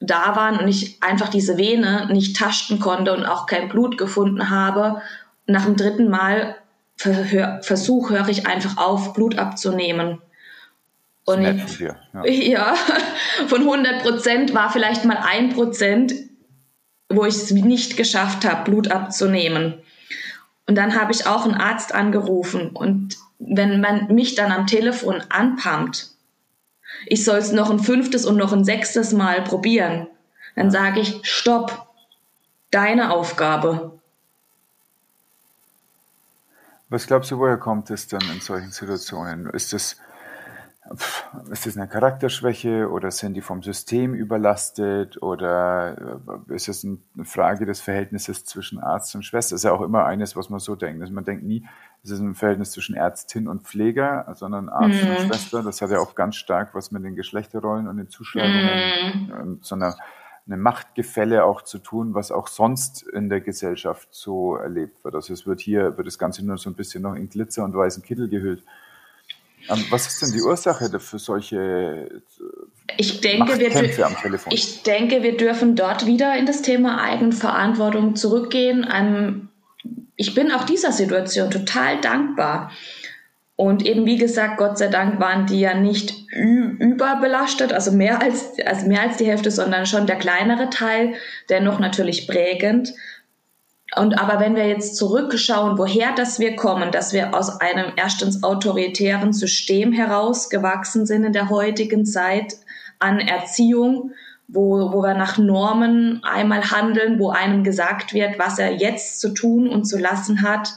da waren und ich einfach diese Vene nicht tasten konnte und auch kein Blut gefunden habe, nach dem dritten Mal Versuch höre ich einfach auf, Blut abzunehmen. Und ich, ja. ja, von 100 Prozent war vielleicht mal ein Prozent, wo ich es nicht geschafft habe, Blut abzunehmen. Und dann habe ich auch einen Arzt angerufen. Und wenn man mich dann am Telefon anpumpt, ich soll es noch ein fünftes und noch ein sechstes Mal probieren, dann sage ich, stopp, deine Aufgabe. Was glaubst du, woher kommt es dann in solchen Situationen? Ist es ist das eine Charakterschwäche oder sind die vom System überlastet oder äh, ist es eine Frage des Verhältnisses zwischen Arzt und Schwester? Das ist ja auch immer eines, was man so denkt. Also man denkt nie, es ist ein Verhältnis zwischen Ärztin und Pfleger, sondern Arzt mhm. und Schwester. Das hat ja auch ganz stark was mit den Geschlechterrollen und den Zuschreibungen, mhm. so einer eine Machtgefälle auch zu tun, was auch sonst in der Gesellschaft so erlebt wird. Also es wird hier, wird das Ganze nur so ein bisschen noch in Glitzer und weißen Kittel gehüllt. Ähm, was ist denn die Ursache für solche äh, ich denke, wir, am Telefon? Ich denke, wir dürfen dort wieder in das Thema Eigenverantwortung zurückgehen. Ähm, ich bin auch dieser Situation total dankbar. Und eben wie gesagt, Gott sei Dank waren die ja nicht überbelastet, also mehr als, also mehr als die Hälfte, sondern schon der kleinere Teil, dennoch natürlich prägend. Und aber wenn wir jetzt zurückschauen, woher das wir kommen, dass wir aus einem erstens autoritären System herausgewachsen sind in der heutigen Zeit an Erziehung, wo, wo wir nach Normen einmal handeln, wo einem gesagt wird, was er jetzt zu tun und zu lassen hat,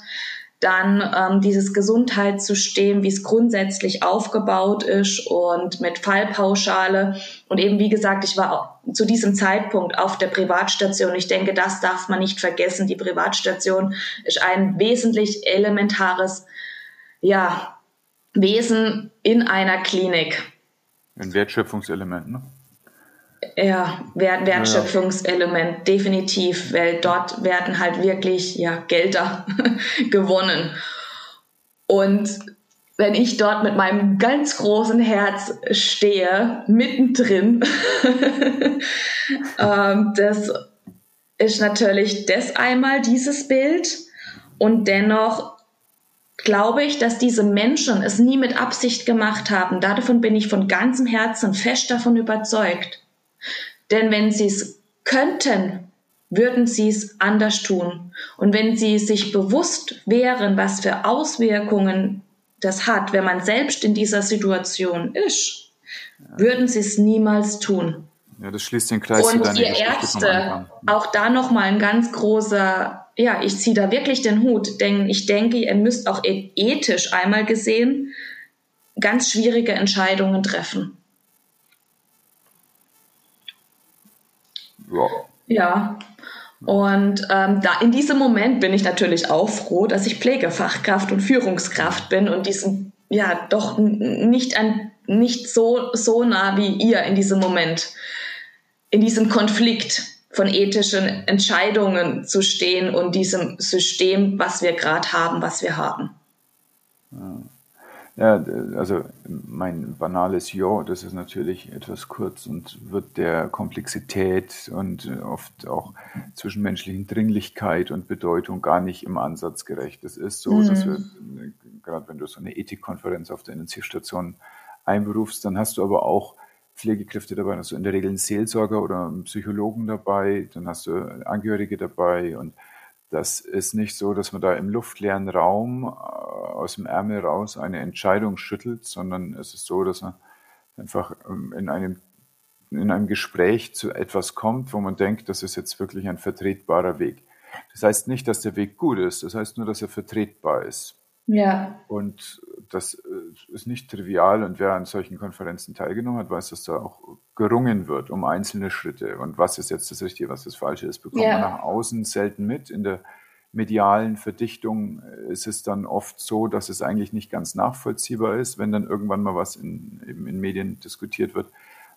dann ähm, dieses Gesundheitssystem, wie es grundsätzlich aufgebaut ist und mit Fallpauschale. Und eben, wie gesagt, ich war zu diesem Zeitpunkt auf der Privatstation. Ich denke, das darf man nicht vergessen. Die Privatstation ist ein wesentlich elementares ja, Wesen in einer Klinik. Ein Wertschöpfungselement, ne? Ja, Wert, Wertschöpfungselement, definitiv, weil dort werden halt wirklich ja, Gelder gewonnen. Und wenn ich dort mit meinem ganz großen Herz stehe, mittendrin, ähm, das ist natürlich das einmal dieses Bild und dennoch glaube ich, dass diese Menschen es nie mit Absicht gemacht haben. Davon bin ich von ganzem Herzen fest davon überzeugt. Denn wenn sie es könnten, würden sie es anders tun. Und wenn sie sich bewusst wären, was für Auswirkungen das hat, wenn man selbst in dieser Situation ist, würden sie es niemals tun. Ja, das schließt den Kreis Und zu ihr Ärzte, auch da nochmal ein ganz großer, ja, ich ziehe da wirklich den Hut, denn ich denke, ihr müsst auch e-, ethisch einmal gesehen ganz schwierige Entscheidungen treffen. Ja. Ja, und ähm, da in diesem Moment bin ich natürlich auch froh, dass ich Pflegefachkraft und Führungskraft bin und diesen ja doch nicht an nicht so so nah wie ihr in diesem Moment in diesem Konflikt von ethischen Entscheidungen zu stehen und diesem System, was wir gerade haben, was wir haben. Ja. Ja, also mein banales Ja, das ist natürlich etwas kurz und wird der Komplexität und oft auch zwischenmenschlichen Dringlichkeit und Bedeutung gar nicht im Ansatz gerecht. Es ist so, mhm. dass wir, gerade wenn du so eine Ethikkonferenz auf der Intensivstation einberufst, dann hast du aber auch Pflegekräfte dabei, hast du in der Regel einen Seelsorger oder einen Psychologen dabei, dann hast du Angehörige dabei und das ist nicht so, dass man da im luftleeren Raum äh, aus dem Ärmel raus eine Entscheidung schüttelt, sondern es ist so, dass man einfach ähm, in einem, in einem Gespräch zu etwas kommt, wo man denkt, das ist jetzt wirklich ein vertretbarer Weg. Das heißt nicht, dass der Weg gut ist, das heißt nur, dass er vertretbar ist. Ja. Und das äh, ist nicht trivial und wer an solchen Konferenzen teilgenommen hat, weiß, dass da auch gerungen wird um einzelne Schritte und was ist jetzt das Richtige, was das Falsche ist, bekommt ja. man nach außen selten mit. In der medialen Verdichtung äh, ist es dann oft so, dass es eigentlich nicht ganz nachvollziehbar ist, wenn dann irgendwann mal was in, eben in Medien diskutiert wird.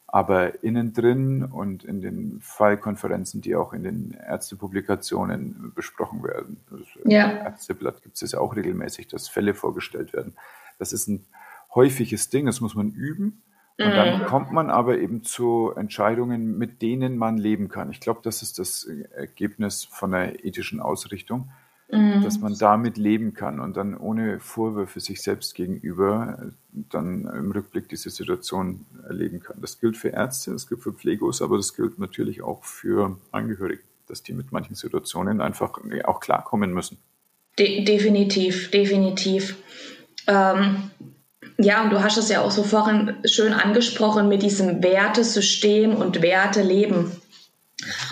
Aber innen drin und in den Fallkonferenzen, die auch in den Ärztepublikationen besprochen werden, das ja. Ärzteblatt gibt es auch regelmäßig, dass Fälle vorgestellt werden. Das ist ein häufiges Ding, das muss man üben. Und dann mhm. kommt man aber eben zu Entscheidungen, mit denen man leben kann. Ich glaube, das ist das Ergebnis von der ethischen Ausrichtung, mhm. dass man damit leben kann und dann ohne Vorwürfe sich selbst gegenüber dann im Rückblick diese Situation erleben kann. Das gilt für Ärzte, das gilt für Pflegos, aber das gilt natürlich auch für Angehörige, dass die mit manchen Situationen einfach auch klarkommen müssen. De definitiv, definitiv. Ähm ja, und du hast es ja auch so vorhin schön angesprochen mit diesem Wertesystem und Werteleben.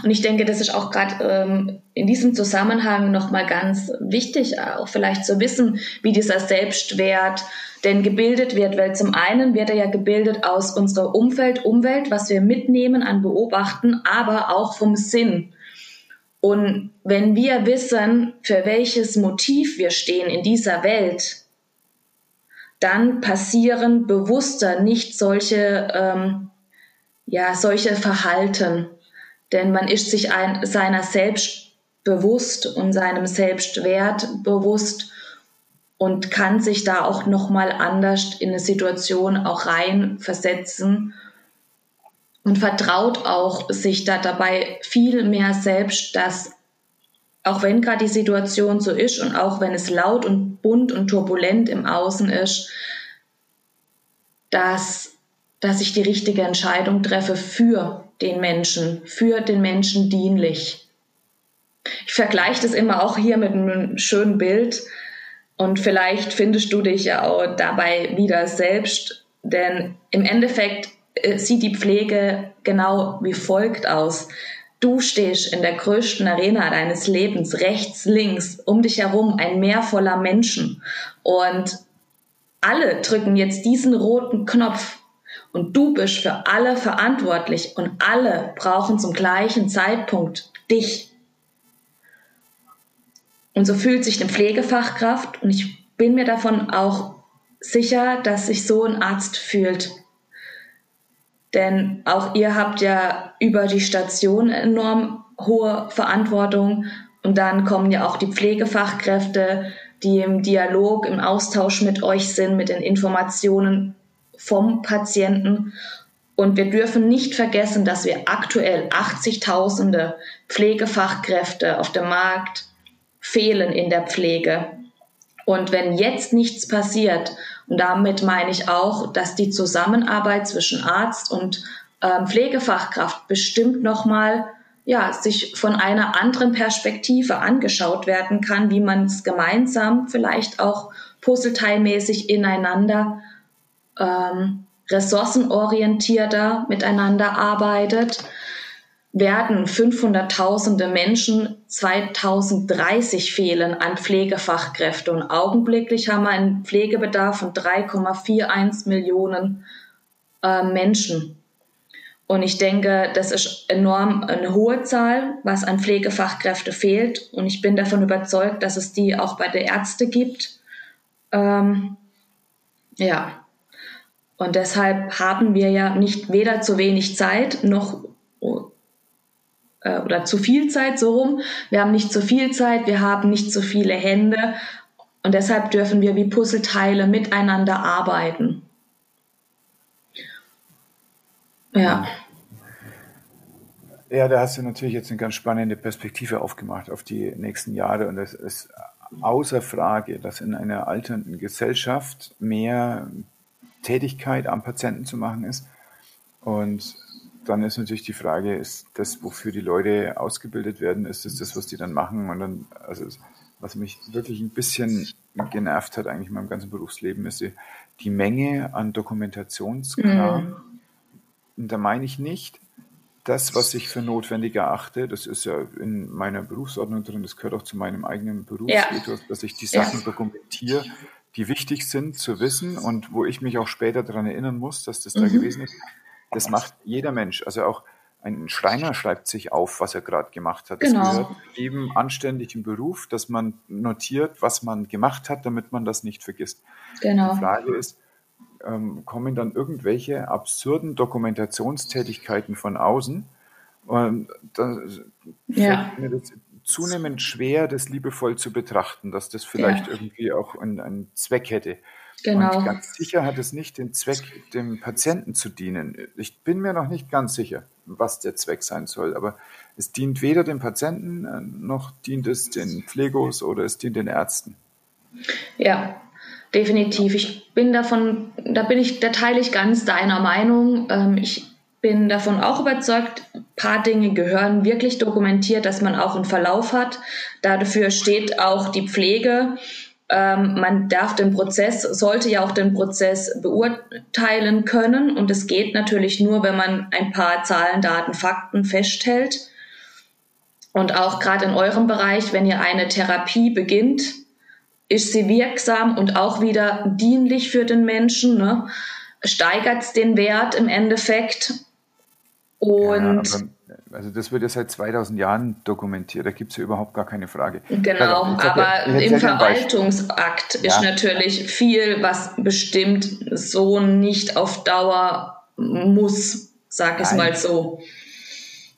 Und ich denke, das ist auch gerade ähm, in diesem Zusammenhang nochmal ganz wichtig, auch vielleicht zu wissen, wie dieser Selbstwert denn gebildet wird. Weil zum einen wird er ja gebildet aus unserer Umfeld, Umwelt, was wir mitnehmen an Beobachten, aber auch vom Sinn. Und wenn wir wissen, für welches Motiv wir stehen in dieser Welt, dann passieren bewusster nicht solche, ähm, ja, solche Verhalten. Denn man ist sich ein, seiner selbst bewusst und seinem Selbstwert bewusst und kann sich da auch nochmal anders in eine Situation auch reinversetzen und vertraut auch sich da dabei viel mehr selbst, dass auch wenn gerade die Situation so ist und auch wenn es laut und bunt und turbulent im Außen ist, dass, dass ich die richtige Entscheidung treffe für den Menschen, für den Menschen dienlich. Ich vergleiche das immer auch hier mit einem schönen Bild und vielleicht findest du dich ja auch dabei wieder selbst, denn im Endeffekt äh, sieht die Pflege genau wie folgt aus. Du stehst in der größten Arena deines Lebens, rechts, links, um dich herum ein Meer voller Menschen. Und alle drücken jetzt diesen roten Knopf und du bist für alle verantwortlich und alle brauchen zum gleichen Zeitpunkt dich. Und so fühlt sich eine Pflegefachkraft und ich bin mir davon auch sicher, dass sich so ein Arzt fühlt. Denn auch ihr habt ja über die Station enorm hohe Verantwortung und dann kommen ja auch die Pflegefachkräfte, die im Dialog, im Austausch mit euch sind, mit den Informationen vom Patienten. Und wir dürfen nicht vergessen, dass wir aktuell 80.000 Pflegefachkräfte auf dem Markt fehlen in der Pflege. Und wenn jetzt nichts passiert, und damit meine ich auch, dass die Zusammenarbeit zwischen Arzt und ähm, Pflegefachkraft bestimmt nochmal ja, sich von einer anderen Perspektive angeschaut werden kann, wie man es gemeinsam vielleicht auch puzzleteilmäßig ineinander ähm, ressourcenorientierter miteinander arbeitet, werden 500.000 Menschen 2030 fehlen an Pflegefachkräfte und augenblicklich haben wir einen Pflegebedarf von 3,41 Millionen äh, Menschen. Und ich denke, das ist enorm eine hohe Zahl, was an Pflegefachkräfte fehlt. Und ich bin davon überzeugt, dass es die auch bei der Ärzte gibt. Ähm, ja. Und deshalb haben wir ja nicht weder zu wenig Zeit noch äh, oder zu viel Zeit so rum. Wir haben nicht zu viel Zeit, wir haben nicht zu viele Hände und deshalb dürfen wir wie Puzzleteile miteinander arbeiten. Ja. Ja, da hast du natürlich jetzt eine ganz spannende Perspektive aufgemacht auf die nächsten Jahre und es ist außer Frage, dass in einer alternden Gesellschaft mehr Tätigkeit am Patienten zu machen ist. Und dann ist natürlich die Frage, ist das, wofür die Leute ausgebildet werden, ist es das, was die dann machen? Und dann, also was mich wirklich ein bisschen genervt hat eigentlich in meinem ganzen Berufsleben, ist die, die Menge an Dokumentationskram. Mhm. Und da meine ich nicht, das, was ich für notwendig erachte, das ist ja in meiner Berufsordnung drin, das gehört auch zu meinem eigenen Berufsethos, ja. dass ich die Sachen ja. dokumentiere, die wichtig sind zu wissen und wo ich mich auch später daran erinnern muss, dass das mhm. da gewesen ist. Das macht jeder Mensch. Also auch ein Schreiner schreibt sich auf, was er gerade gemacht hat. Genau. Das gehört jedem anständigen Beruf, dass man notiert, was man gemacht hat, damit man das nicht vergisst. Genau. Die Frage ist, ähm, kommen dann irgendwelche absurden Dokumentationstätigkeiten von außen. Und da ja. fällt mir das zunehmend schwer, das liebevoll zu betrachten, dass das vielleicht ja. irgendwie auch einen, einen Zweck hätte. Genau. Und ganz sicher hat es nicht den Zweck, dem Patienten zu dienen. Ich bin mir noch nicht ganz sicher, was der Zweck sein soll, aber es dient weder dem Patienten, äh, noch dient es den Pflegos oder es dient den Ärzten. Ja, definitiv. Ich bin davon, da bin ich, da teile ich ganz deiner Meinung. Ähm, ich bin davon auch überzeugt, ein paar Dinge gehören wirklich dokumentiert, dass man auch einen Verlauf hat. Dafür steht auch die Pflege. Ähm, man darf den Prozess, sollte ja auch den Prozess beurteilen können. Und es geht natürlich nur, wenn man ein paar Zahlen, Daten, Fakten festhält. Und auch gerade in eurem Bereich, wenn ihr eine Therapie beginnt, ist sie wirksam und auch wieder dienlich für den Menschen. Ne? Steigert es den Wert im Endeffekt? Und ja, also das wird ja seit 2000 Jahren dokumentiert, da gibt es ja überhaupt gar keine Frage. Genau, also, aber im Verwaltungsakt ist ja. natürlich viel, was bestimmt so nicht auf Dauer muss, sag ich mal so.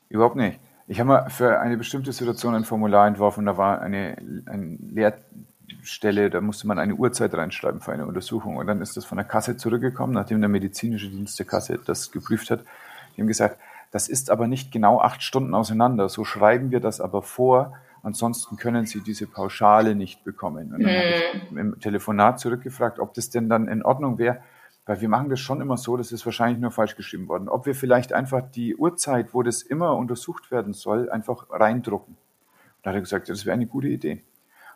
Überhaupt nicht. Ich habe mal für eine bestimmte Situation ein Formular entworfen, da war eine, eine Leerstelle, da musste man eine Uhrzeit reinschreiben für eine Untersuchung. Und dann ist das von der Kasse zurückgekommen, nachdem der medizinische Dienst der Kasse das geprüft hat. Die haben gesagt, das ist aber nicht genau acht Stunden auseinander. So schreiben wir das aber vor. Ansonsten können Sie diese Pauschale nicht bekommen. Und dann hm. habe ich mhm. im Telefonat zurückgefragt, ob das denn dann in Ordnung wäre, weil wir machen das schon immer so, das ist wahrscheinlich nur falsch geschrieben worden, ob wir vielleicht einfach die Uhrzeit, wo das immer untersucht werden soll, einfach reindrucken. Da hat er gesagt, das wäre eine gute Idee.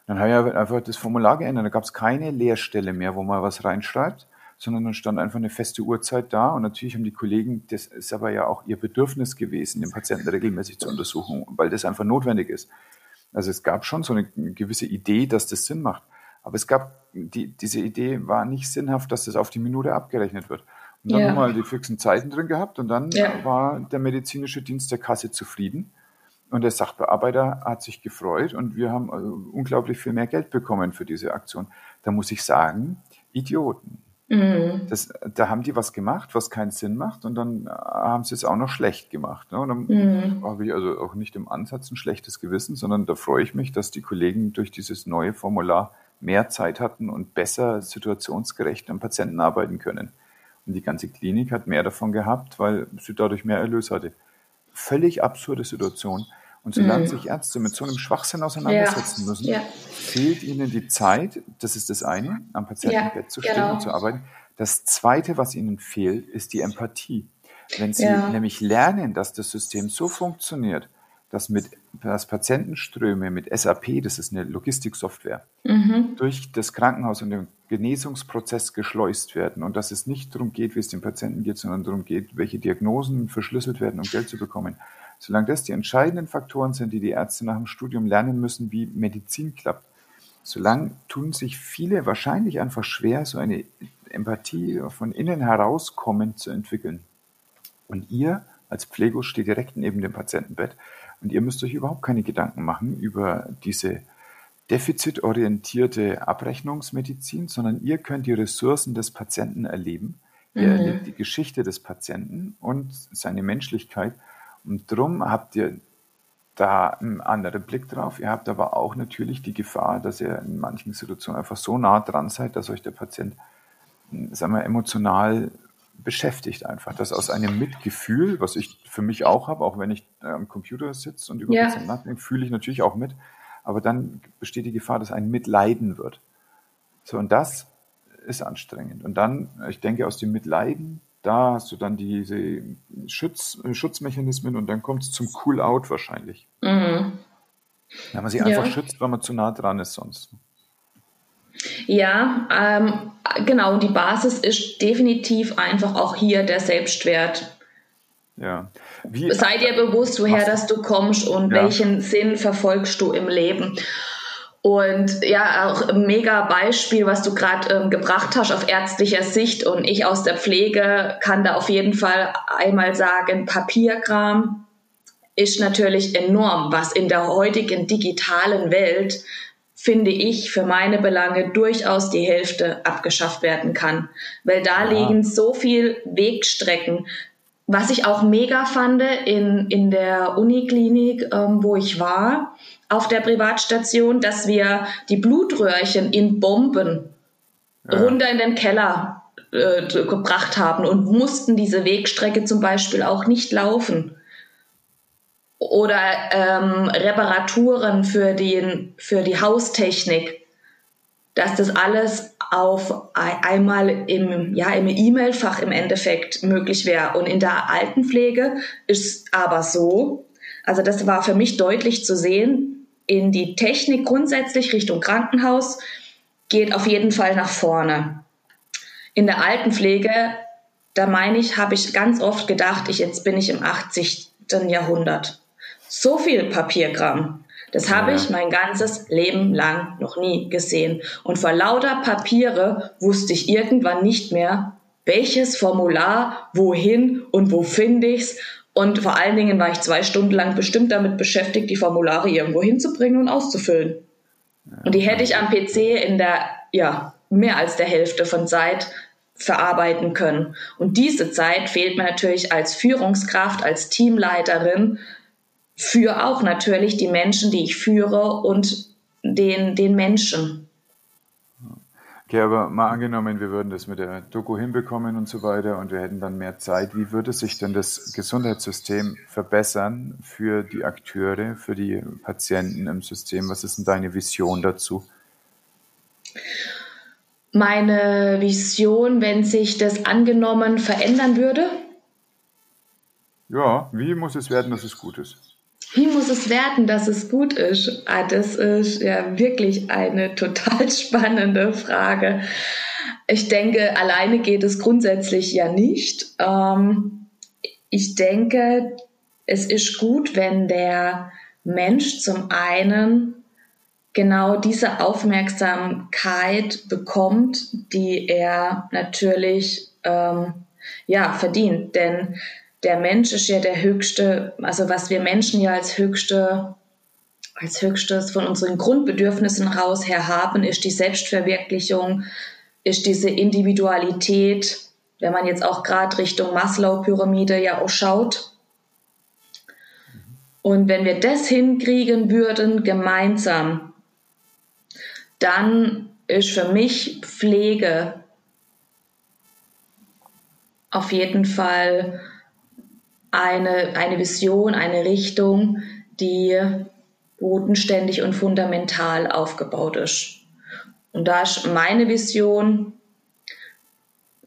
Dann habe ich einfach das Formular geändert. Da gab es keine Leerstelle mehr, wo man was reinschreibt, sondern dann stand einfach eine feste Uhrzeit da. Und natürlich haben die Kollegen, das ist aber ja auch ihr Bedürfnis gewesen, den Patienten regelmäßig zu untersuchen, weil das einfach notwendig ist. Also es gab schon so eine gewisse Idee, dass das Sinn macht. Aber es gab, die, diese Idee war nicht sinnhaft, dass das auf die Minute abgerechnet wird. Und dann ja. haben wir die fixen Zeiten drin gehabt und dann ja. war der medizinische Dienst der Kasse zufrieden. Und der Sachbearbeiter hat sich gefreut und wir haben also unglaublich viel mehr Geld bekommen für diese Aktion. Da muss ich sagen, Idioten. Mhm. Das, da haben die was gemacht, was keinen Sinn macht und dann haben sie es auch noch schlecht gemacht. Ne? Und dann mhm. habe ich also auch nicht im Ansatz ein schlechtes Gewissen, sondern da freue ich mich, dass die Kollegen durch dieses neue Formular mehr Zeit hatten und besser situationsgerecht am Patienten arbeiten können. Und die ganze Klinik hat mehr davon gehabt, weil sie dadurch mehr Erlös hatte. Völlig absurde Situation. Und solange mhm. sich Ärzte mit so einem Schwachsinn auseinandersetzen ja. müssen, ja. fehlt ihnen die Zeit, das ist das eine, am Patientenbett ja, zu stehen genau. und zu arbeiten. Das zweite, was ihnen fehlt, ist die Empathie. Wenn sie nämlich lernen, dass das System so funktioniert, dass mit dass Patientenströme mit SAP, das ist eine Logistiksoftware, mhm. durch das Krankenhaus und den Genesungsprozess geschleust werden und dass es nicht darum geht, wie es dem Patienten geht, sondern darum geht, welche Diagnosen verschlüsselt werden, um Geld zu bekommen. Solange das die entscheidenden Faktoren sind, die die Ärzte nach dem Studium lernen müssen, wie Medizin klappt, solange tun sich viele wahrscheinlich einfach schwer, so eine Empathie von innen herauskommend zu entwickeln. Und ihr als Pfleger steht direkt neben dem Patientenbett und ihr müsst euch überhaupt keine Gedanken machen über diese defizitorientierte Abrechnungsmedizin, sondern ihr könnt die Ressourcen des Patienten erleben. Ihr mhm. erlebt die Geschichte des Patienten und seine Menschlichkeit. Und darum habt ihr da einen anderen Blick drauf. Ihr habt aber auch natürlich die Gefahr, dass ihr in manchen Situationen einfach so nah dran seid, dass euch der Patient, sagen wir, emotional beschäftigt einfach. Das aus einem Mitgefühl, was ich für mich auch habe, auch wenn ich äh, am Computer sitze und über ja. Patienten nachdenke, fühle ich natürlich auch mit. Aber dann besteht die Gefahr, dass ein Mitleiden wird. So, und das ist anstrengend. Und dann, ich denke, aus dem Mitleiden, da hast du dann diese Schutz, Schutzmechanismen und dann kommt es zum Cool-Out wahrscheinlich. Mhm. Wenn man sich ja. einfach schützt, weil man zu nah dran ist sonst. Ja, ähm, genau. Die Basis ist definitiv einfach auch hier der Selbstwert. Ja. Wie, Sei dir bewusst, woher das du kommst und ja. welchen Sinn verfolgst du im Leben. Und ja, auch ein mega Beispiel, was du gerade ähm, gebracht hast auf ärztlicher Sicht und ich aus der Pflege kann da auf jeden Fall einmal sagen, Papierkram ist natürlich enorm, was in der heutigen digitalen Welt finde ich, für meine Belange durchaus die Hälfte abgeschafft werden kann. Weil da ja. liegen so viel Wegstrecken. Was ich auch mega fand in, in der Uniklinik, ähm, wo ich war, auf der Privatstation, dass wir die Blutröhrchen in Bomben ja. runter in den Keller äh, gebracht haben und mussten diese Wegstrecke zum Beispiel auch nicht laufen oder ähm, Reparaturen für, den, für die Haustechnik, dass das alles auf einmal im ja im E-Mail-Fach im Endeffekt möglich wäre. Und in der Altenpflege ist aber so, also das war für mich deutlich zu sehen, in die Technik grundsätzlich Richtung Krankenhaus geht auf jeden Fall nach vorne. In der Altenpflege, da meine ich, habe ich ganz oft gedacht, ich jetzt bin ich im 80. Jahrhundert. So viel Papierkram. Das habe ich mein ganzes Leben lang noch nie gesehen. Und vor lauter Papiere wusste ich irgendwann nicht mehr, welches Formular, wohin und wo finde ich's. Und vor allen Dingen war ich zwei Stunden lang bestimmt damit beschäftigt, die Formulare irgendwo hinzubringen und auszufüllen. Und die hätte ich am PC in der, ja, mehr als der Hälfte von Zeit verarbeiten können. Und diese Zeit fehlt mir natürlich als Führungskraft, als Teamleiterin, für auch natürlich die Menschen, die ich führe und den, den Menschen. Okay, aber mal angenommen, wir würden das mit der Doku hinbekommen und so weiter und wir hätten dann mehr Zeit. Wie würde sich denn das Gesundheitssystem verbessern für die Akteure, für die Patienten im System? Was ist denn deine Vision dazu? Meine Vision, wenn sich das angenommen verändern würde? Ja, wie muss es werden, dass es gut ist? Wie muss es werden, dass es gut ist? Ah, das ist ja wirklich eine total spannende Frage. Ich denke, alleine geht es grundsätzlich ja nicht. Ähm, ich denke, es ist gut, wenn der Mensch zum einen genau diese Aufmerksamkeit bekommt, die er natürlich ähm, ja verdient. Denn der Mensch ist ja der höchste, also was wir Menschen ja als höchste, als höchstes von unseren Grundbedürfnissen raus her haben, ist die Selbstverwirklichung, ist diese Individualität, wenn man jetzt auch gerade Richtung Maslow-Pyramide ja auch schaut. Und wenn wir das hinkriegen würden, gemeinsam, dann ist für mich Pflege auf jeden Fall eine, eine Vision, eine Richtung, die bodenständig und fundamental aufgebaut ist. Und da ist meine Vision,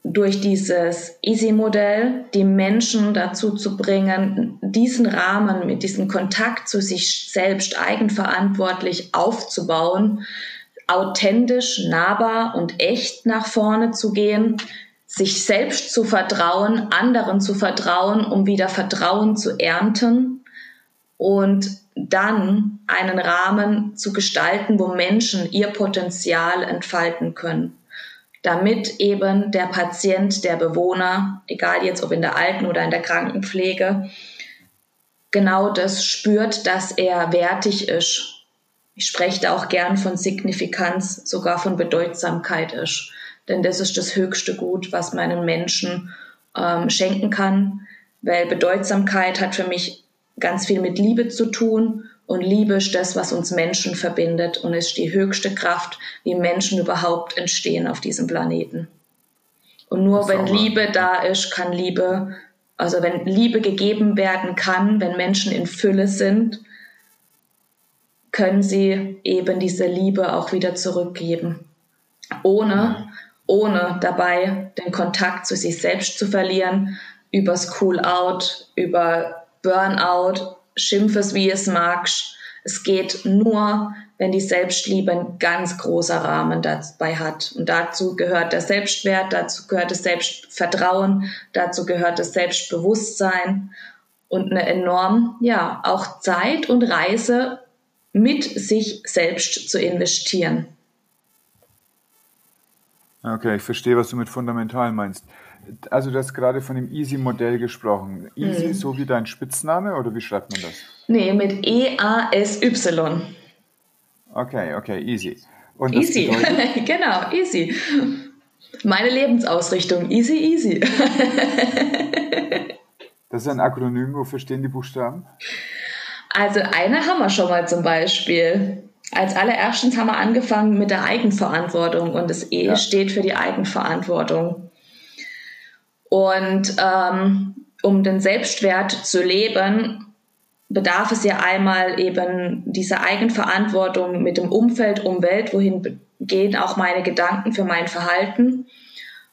durch dieses Easy-Modell die Menschen dazu zu bringen, diesen Rahmen mit diesem Kontakt zu sich selbst eigenverantwortlich aufzubauen, authentisch, nahbar und echt nach vorne zu gehen, sich selbst zu vertrauen, anderen zu vertrauen, um wieder Vertrauen zu ernten und dann einen Rahmen zu gestalten, wo Menschen ihr Potenzial entfalten können, damit eben der Patient, der Bewohner, egal jetzt ob in der Alten- oder in der Krankenpflege, genau das spürt, dass er wertig ist. Ich spreche da auch gern von Signifikanz, sogar von Bedeutsamkeit ist. Denn das ist das höchste Gut, was man einem Menschen ähm, schenken kann. Weil Bedeutsamkeit hat für mich ganz viel mit Liebe zu tun. Und Liebe ist das, was uns Menschen verbindet und ist die höchste Kraft, wie Menschen überhaupt entstehen auf diesem Planeten. Und nur wenn Liebe da ist, kann Liebe, also wenn Liebe gegeben werden kann, wenn Menschen in Fülle sind, können sie eben diese Liebe auch wieder zurückgeben. Ohne, ohne dabei den Kontakt zu sich selbst zu verlieren, übers Cool-Out, über Burnout, schimpf es wie es magst. Es geht nur, wenn die Selbstliebe ein ganz großer Rahmen dabei hat. Und dazu gehört der Selbstwert, dazu gehört das Selbstvertrauen, dazu gehört das Selbstbewusstsein und eine enorm, ja, auch Zeit und Reise mit sich selbst zu investieren. Okay, ich verstehe, was du mit fundamental meinst. Also du hast gerade von dem Easy-Modell gesprochen. Easy, mhm. so wie dein Spitzname oder wie schreibt man das? Nee, mit E-A-S-Y. Okay, okay, easy. Easy, genau, easy. Meine Lebensausrichtung, easy, easy. das ist ein Akronym, wofür stehen die Buchstaben? Also eine haben wir schon mal zum Beispiel. Als allererstens haben wir angefangen mit der Eigenverantwortung und das E ja. steht für die Eigenverantwortung. Und ähm, um den Selbstwert zu leben, bedarf es ja einmal eben dieser Eigenverantwortung mit dem Umfeld, Umwelt, wohin gehen auch meine Gedanken für mein Verhalten.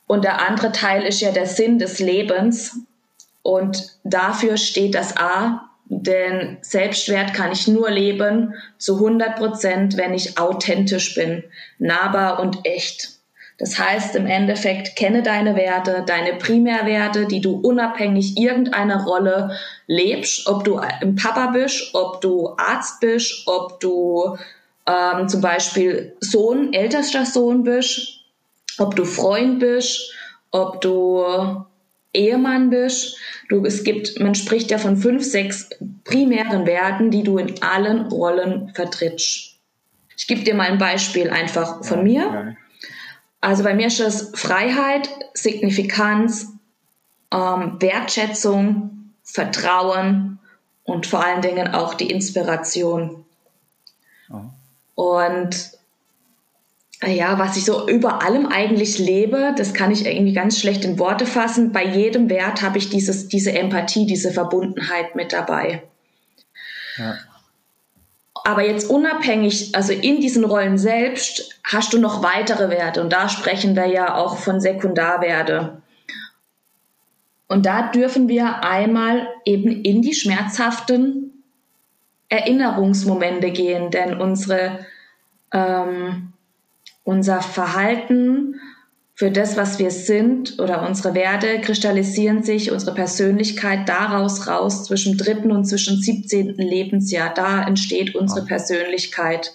Und der andere Teil ist ja der Sinn des Lebens. Und dafür steht das A, denn Selbstwert kann ich nur leben zu 100 Prozent, wenn ich authentisch bin, nahbar und echt. Das heißt im Endeffekt, kenne deine Werte, deine Primärwerte, die du unabhängig irgendeiner Rolle lebst, ob du ein Papa bist, ob du Arzt bist, ob du ähm, zum Beispiel Sohn, ältester Sohn bist, ob du Freund bist, ob du Ehemann bist. Du, es gibt, man spricht ja von fünf, sechs primären Werten, die du in allen Rollen vertrittst. Ich gebe dir mal ein Beispiel einfach von mir. Ja. Also bei mir ist es Freiheit, Signifikanz, ähm, Wertschätzung, Vertrauen und vor allen Dingen auch die Inspiration. Oh. Und ja, was ich so über allem eigentlich lebe, das kann ich irgendwie ganz schlecht in Worte fassen. Bei jedem Wert habe ich dieses, diese Empathie, diese Verbundenheit mit dabei. Ja. Aber jetzt unabhängig, also in diesen Rollen selbst, hast du noch weitere Werte. Und da sprechen wir ja auch von Sekundarwerte. Und da dürfen wir einmal eben in die schmerzhaften Erinnerungsmomente gehen, denn unsere, ähm, unser Verhalten für das, was wir sind oder unsere Werte kristallisieren sich, unsere Persönlichkeit daraus raus zwischen dritten und zwischen 17. Lebensjahr. Da entsteht unsere Persönlichkeit.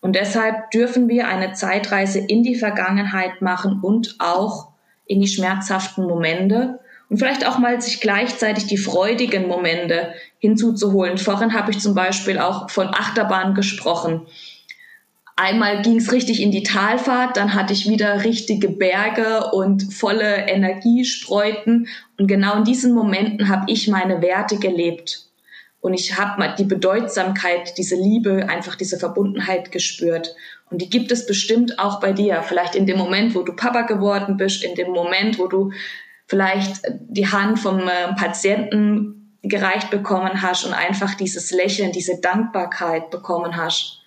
Und deshalb dürfen wir eine Zeitreise in die Vergangenheit machen und auch in die schmerzhaften Momente und vielleicht auch mal sich gleichzeitig die freudigen Momente hinzuzuholen. Vorhin habe ich zum Beispiel auch von Achterbahn gesprochen. Einmal ging es richtig in die Talfahrt, dann hatte ich wieder richtige Berge und volle Energiespreuten. Und genau in diesen Momenten habe ich meine Werte gelebt. Und ich habe die Bedeutsamkeit, diese Liebe, einfach diese Verbundenheit gespürt. Und die gibt es bestimmt auch bei dir. Vielleicht in dem Moment, wo du Papa geworden bist, in dem Moment, wo du vielleicht die Hand vom äh, Patienten gereicht bekommen hast und einfach dieses Lächeln, diese Dankbarkeit bekommen hast.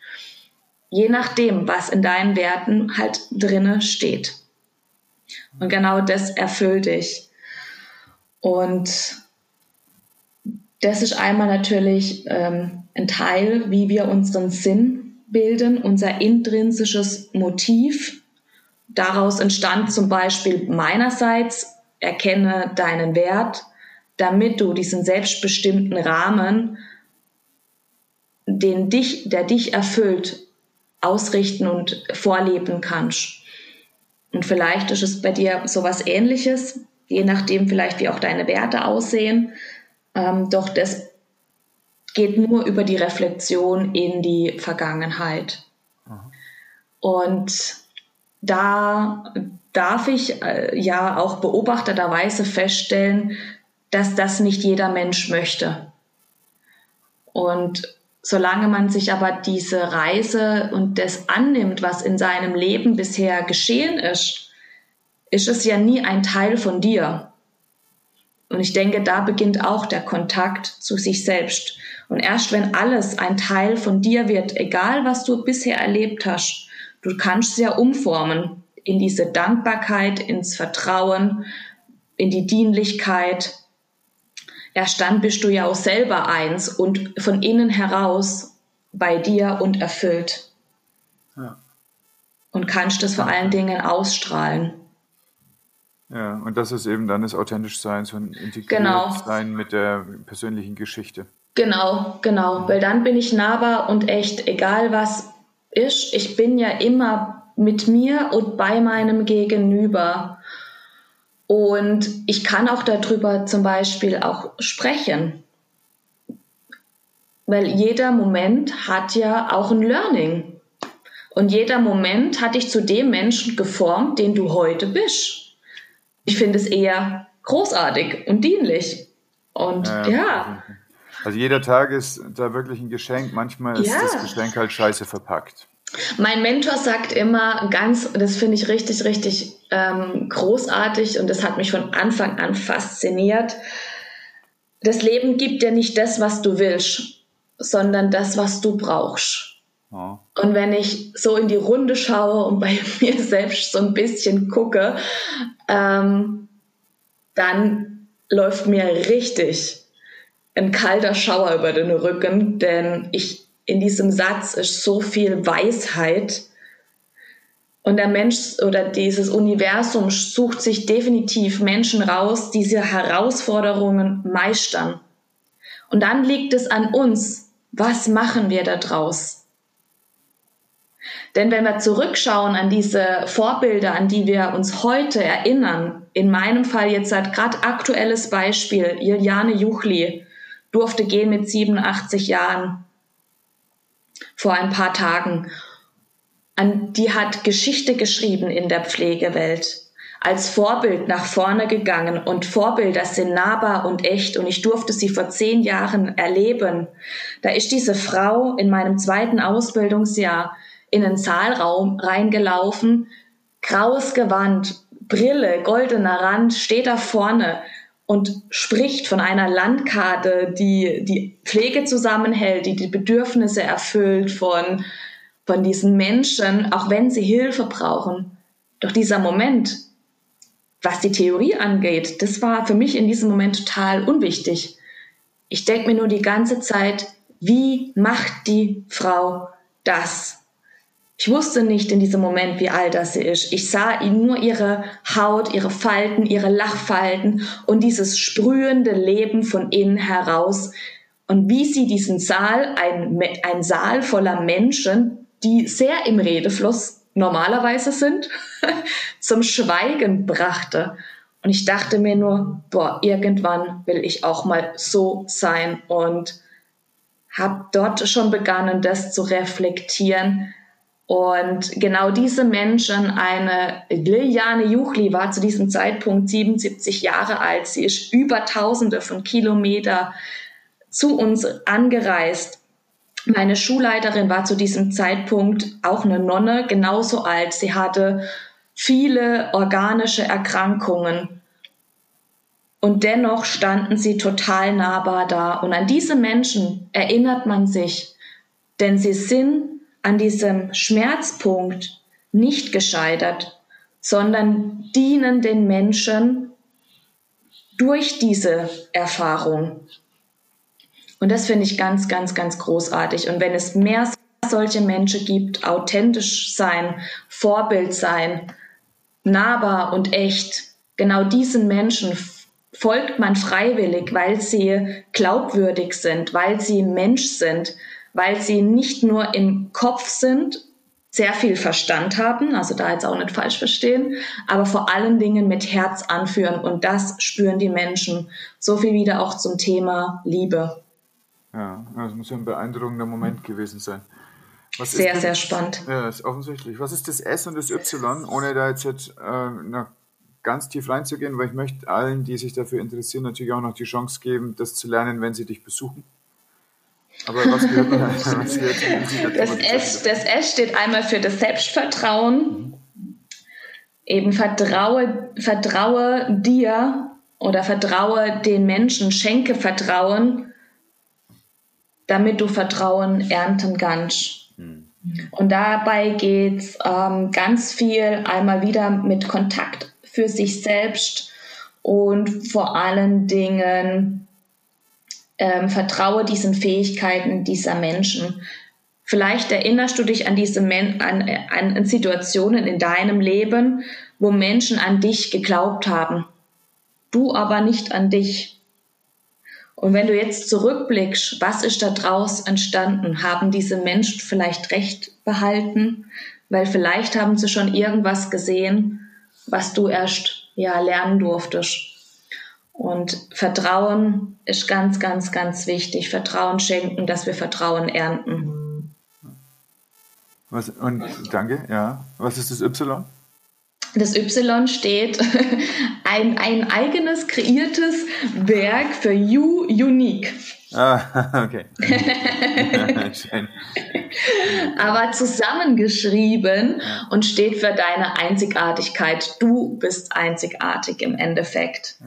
Je nachdem, was in deinen Werten halt drinne steht. Und genau das erfüllt dich. Und das ist einmal natürlich ähm, ein Teil, wie wir unseren Sinn bilden, unser intrinsisches Motiv. Daraus entstand zum Beispiel meinerseits, erkenne deinen Wert, damit du diesen selbstbestimmten Rahmen, den dich, der dich erfüllt, ausrichten und vorleben kannst. Und vielleicht ist es bei dir sowas ähnliches, je nachdem vielleicht wie auch deine Werte aussehen. Ähm, doch das geht nur über die Reflexion in die Vergangenheit. Aha. Und da darf ich äh, ja auch beobachterterweise feststellen, dass das nicht jeder Mensch möchte. Und solange man sich aber diese Reise und das annimmt, was in seinem Leben bisher geschehen ist, ist es ja nie ein Teil von dir. Und ich denke, da beginnt auch der Kontakt zu sich selbst. Und erst wenn alles ein Teil von dir wird, egal was du bisher erlebt hast, du kannst es ja umformen in diese Dankbarkeit, ins Vertrauen, in die Dienlichkeit. Erst dann bist du ja auch selber eins und von innen heraus bei dir und erfüllt. Ja. Und kannst das vor allen Dingen ausstrahlen. Ja, und das ist eben dann das authentisch sein, so ein integriert genau. sein mit der persönlichen Geschichte. Genau, genau, weil dann bin ich nahbar und echt, egal was ist, ich bin ja immer mit mir und bei meinem Gegenüber. Und ich kann auch darüber zum Beispiel auch sprechen. Weil jeder Moment hat ja auch ein Learning. Und jeder Moment hat dich zu dem Menschen geformt, den du heute bist ich finde es eher großartig und dienlich. Und ja. ja. Also jeder Tag ist da wirklich ein Geschenk. Manchmal ist ja. das Geschenk halt scheiße verpackt. Mein Mentor sagt immer ganz, das finde ich richtig, richtig ähm, großartig und das hat mich von Anfang an fasziniert. Das Leben gibt dir nicht das, was du willst, sondern das, was du brauchst. Ja. Und wenn ich so in die Runde schaue und bei mir selbst so ein bisschen gucke, ähm, dann läuft mir richtig ein kalter Schauer über den Rücken, denn ich in diesem Satz ist so viel Weisheit. Und der Mensch oder dieses Universum sucht sich definitiv Menschen raus, die diese Herausforderungen meistern. Und dann liegt es an uns, was machen wir da draus? Denn wenn wir zurückschauen an diese Vorbilder, an die wir uns heute erinnern, in meinem Fall jetzt seit gerade aktuelles Beispiel, Juliane Juchli durfte gehen mit 87 Jahren vor ein paar Tagen. An, die hat Geschichte geschrieben in der Pflegewelt als Vorbild nach vorne gegangen und Vorbilder sind nahbar und echt und ich durfte sie vor zehn Jahren erleben. Da ist diese Frau in meinem zweiten Ausbildungsjahr in den Saalraum reingelaufen, graues Gewand, Brille, goldener Rand, steht da vorne und spricht von einer Landkarte, die die Pflege zusammenhält, die die Bedürfnisse erfüllt von, von diesen Menschen, auch wenn sie Hilfe brauchen. Doch dieser Moment, was die Theorie angeht, das war für mich in diesem Moment total unwichtig. Ich denke mir nur die ganze Zeit, wie macht die Frau das? Ich wusste nicht in diesem Moment, wie alt das sie ist. Ich sah nur ihre Haut, ihre Falten, ihre Lachfalten und dieses sprühende Leben von innen heraus. Und wie sie diesen Saal, ein, ein Saal voller Menschen, die sehr im Redefluss normalerweise sind, zum Schweigen brachte. Und ich dachte mir nur, boah, irgendwann will ich auch mal so sein und habe dort schon begonnen, das zu reflektieren, und genau diese Menschen, eine Liliane Juchli war zu diesem Zeitpunkt 77 Jahre alt. Sie ist über Tausende von Kilometer zu uns angereist, Meine Schulleiterin war zu diesem Zeitpunkt auch eine Nonne, genauso alt. Sie hatte viele organische Erkrankungen. Und dennoch standen sie total nahbar da. Und an diese Menschen erinnert man sich, denn sie sind an diesem Schmerzpunkt nicht gescheitert, sondern dienen den Menschen durch diese Erfahrung. Und das finde ich ganz, ganz, ganz großartig. Und wenn es mehr solche Menschen gibt, authentisch sein, Vorbild sein, nahbar und echt, genau diesen Menschen folgt man freiwillig, weil sie glaubwürdig sind, weil sie Mensch sind, weil sie nicht nur im Kopf sind, sehr viel Verstand haben, also da jetzt auch nicht falsch verstehen, aber vor allen Dingen mit Herz anführen und das spüren die Menschen. So viel wieder auch zum Thema Liebe. Ja, das muss ja ein beeindruckender Moment gewesen sein. Was sehr, sehr spannend. Ja, ist offensichtlich. Was ist das S und das Y, ohne da jetzt, jetzt äh, ganz tief reinzugehen, weil ich möchte allen, die sich dafür interessieren, natürlich auch noch die Chance geben, das zu lernen, wenn sie dich besuchen. Aber was gehört, was gehört das, S, das S steht einmal für das Selbstvertrauen. Mhm. Eben vertraue, vertraue dir oder vertraue den Menschen, schenke Vertrauen, damit du Vertrauen ernten kannst. Mhm. Und dabei geht es ähm, ganz viel einmal wieder mit Kontakt für sich selbst und vor allen Dingen ähm, vertraue diesen Fähigkeiten dieser Menschen. Vielleicht erinnerst du dich an diese Men an, an Situationen in deinem Leben, wo Menschen an dich geglaubt haben, du aber nicht an dich. Und wenn du jetzt zurückblickst, was ist da draus entstanden? Haben diese Menschen vielleicht recht behalten? Weil vielleicht haben sie schon irgendwas gesehen, was du erst ja lernen durftest. Und Vertrauen ist ganz, ganz, ganz wichtig. Vertrauen schenken, dass wir Vertrauen ernten. Was, und danke, ja. Was ist das Y? Das Y steht ein, ein eigenes kreiertes Werk für You Unique. Ah, okay. Aber zusammengeschrieben und steht für deine Einzigartigkeit. Du bist einzigartig im Endeffekt.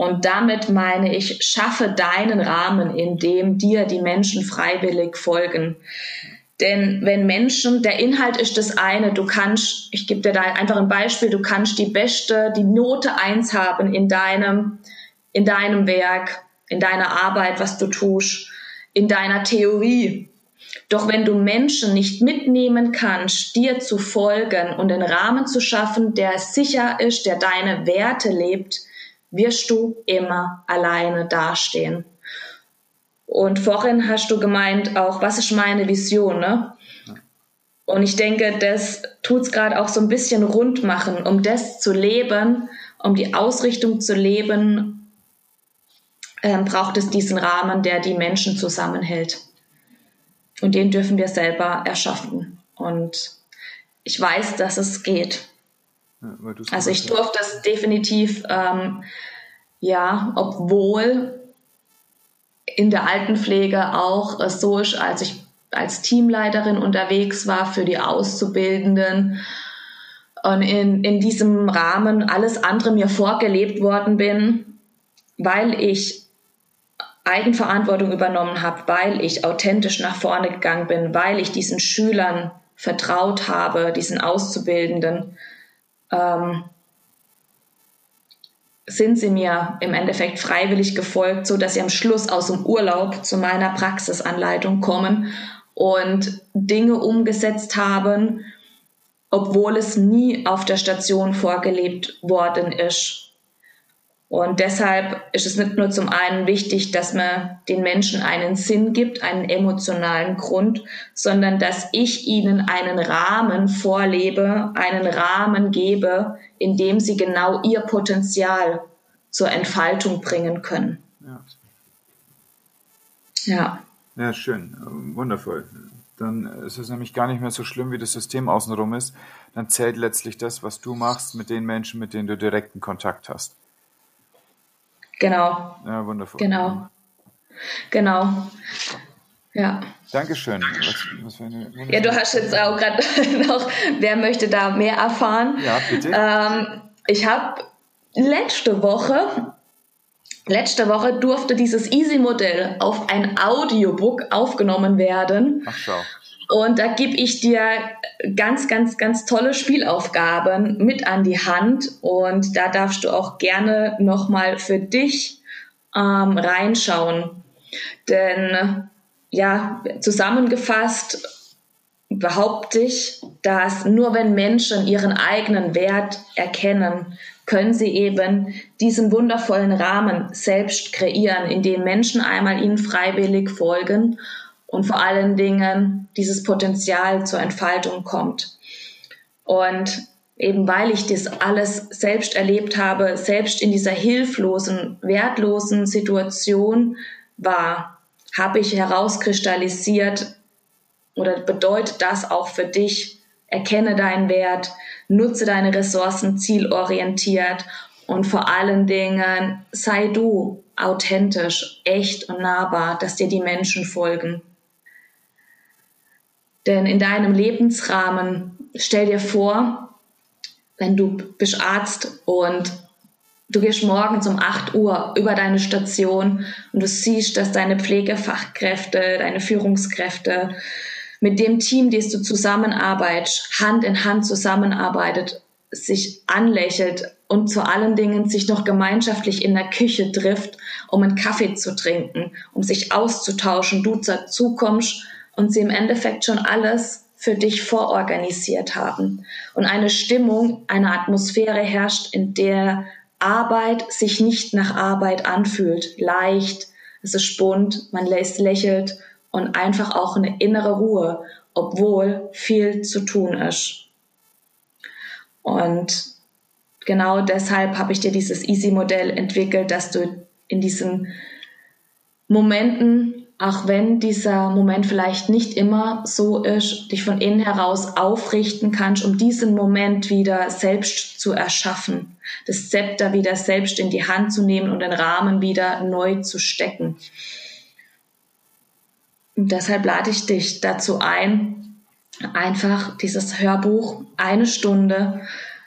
Und damit meine ich, schaffe deinen Rahmen, in dem dir die Menschen freiwillig folgen. Denn wenn Menschen, der Inhalt ist das eine, du kannst, ich gebe dir da einfach ein Beispiel, du kannst die beste, die Note eins haben in deinem, in deinem Werk, in deiner Arbeit, was du tust, in deiner Theorie. Doch wenn du Menschen nicht mitnehmen kannst, dir zu folgen und einen Rahmen zu schaffen, der sicher ist, der deine Werte lebt, wirst du immer alleine dastehen. Und vorhin hast du gemeint auch, was ist meine Vision, ne? Und ich denke, das tut es gerade auch so ein bisschen rund machen, um das zu leben, um die Ausrichtung zu leben, ähm, braucht es diesen Rahmen, der die Menschen zusammenhält. Und den dürfen wir selber erschaffen. Und ich weiß, dass es geht. Ja, also ich durfte das definitiv, ähm, ja, obwohl in der Altenpflege auch äh, so ist, als ich als Teamleiterin unterwegs war für die Auszubildenden und in, in diesem Rahmen alles andere mir vorgelebt worden bin, weil ich Eigenverantwortung übernommen habe, weil ich authentisch nach vorne gegangen bin, weil ich diesen Schülern vertraut habe, diesen Auszubildenden, ähm, sind sie mir im Endeffekt freiwillig gefolgt, so dass sie am Schluss aus dem Urlaub zu meiner Praxisanleitung kommen und Dinge umgesetzt haben, obwohl es nie auf der Station vorgelebt worden ist. Und deshalb ist es nicht nur zum einen wichtig, dass man den Menschen einen Sinn gibt, einen emotionalen Grund, sondern dass ich ihnen einen Rahmen vorlebe, einen Rahmen gebe, in dem sie genau ihr Potenzial zur Entfaltung bringen können. Ja. Ja, ja schön, wundervoll. Dann ist es nämlich gar nicht mehr so schlimm, wie das System außenrum ist. Dann zählt letztlich das, was du machst mit den Menschen, mit denen du direkten Kontakt hast. Genau. Ja, wundervoll. Genau. Genau. Ja. Dankeschön. Was, was ja, du hast jetzt auch gerade noch, wer möchte da mehr erfahren? Ja, bitte. Ähm, ich habe letzte Woche, letzte Woche durfte dieses Easy-Modell auf ein Audiobook aufgenommen werden. Ach schau. Und da gebe ich dir ganz, ganz, ganz tolle Spielaufgaben mit an die Hand. Und da darfst du auch gerne nochmal für dich ähm, reinschauen. Denn ja, zusammengefasst behaupte ich, dass nur wenn Menschen ihren eigenen Wert erkennen, können sie eben diesen wundervollen Rahmen selbst kreieren, in dem Menschen einmal ihnen freiwillig folgen und vor allen Dingen dieses Potenzial zur Entfaltung kommt. Und eben weil ich das alles selbst erlebt habe, selbst in dieser hilflosen, wertlosen Situation war, habe ich herauskristallisiert oder bedeutet das auch für dich, erkenne deinen Wert, nutze deine Ressourcen zielorientiert und vor allen Dingen sei du authentisch, echt und nahbar, dass dir die Menschen folgen. Denn in deinem Lebensrahmen, stell dir vor, wenn du bist Arzt und du gehst morgens um 8 Uhr über deine Station und du siehst, dass deine Pflegefachkräfte, deine Führungskräfte mit dem Team, das du zusammenarbeitest, Hand in Hand zusammenarbeitet, sich anlächelt und zu allen Dingen sich noch gemeinschaftlich in der Küche trifft, um einen Kaffee zu trinken, um sich auszutauschen, du dazu kommst und sie im Endeffekt schon alles für dich vororganisiert haben. Und eine Stimmung, eine Atmosphäre herrscht, in der Arbeit sich nicht nach Arbeit anfühlt. Leicht, es ist bunt, man lächelt und einfach auch eine innere Ruhe, obwohl viel zu tun ist. Und genau deshalb habe ich dir dieses Easy-Modell entwickelt, dass du in diesen Momenten auch wenn dieser Moment vielleicht nicht immer so ist, dich von innen heraus aufrichten kannst, um diesen Moment wieder selbst zu erschaffen, das Zepter wieder selbst in die Hand zu nehmen und den Rahmen wieder neu zu stecken. Und deshalb lade ich dich dazu ein, einfach dieses Hörbuch eine Stunde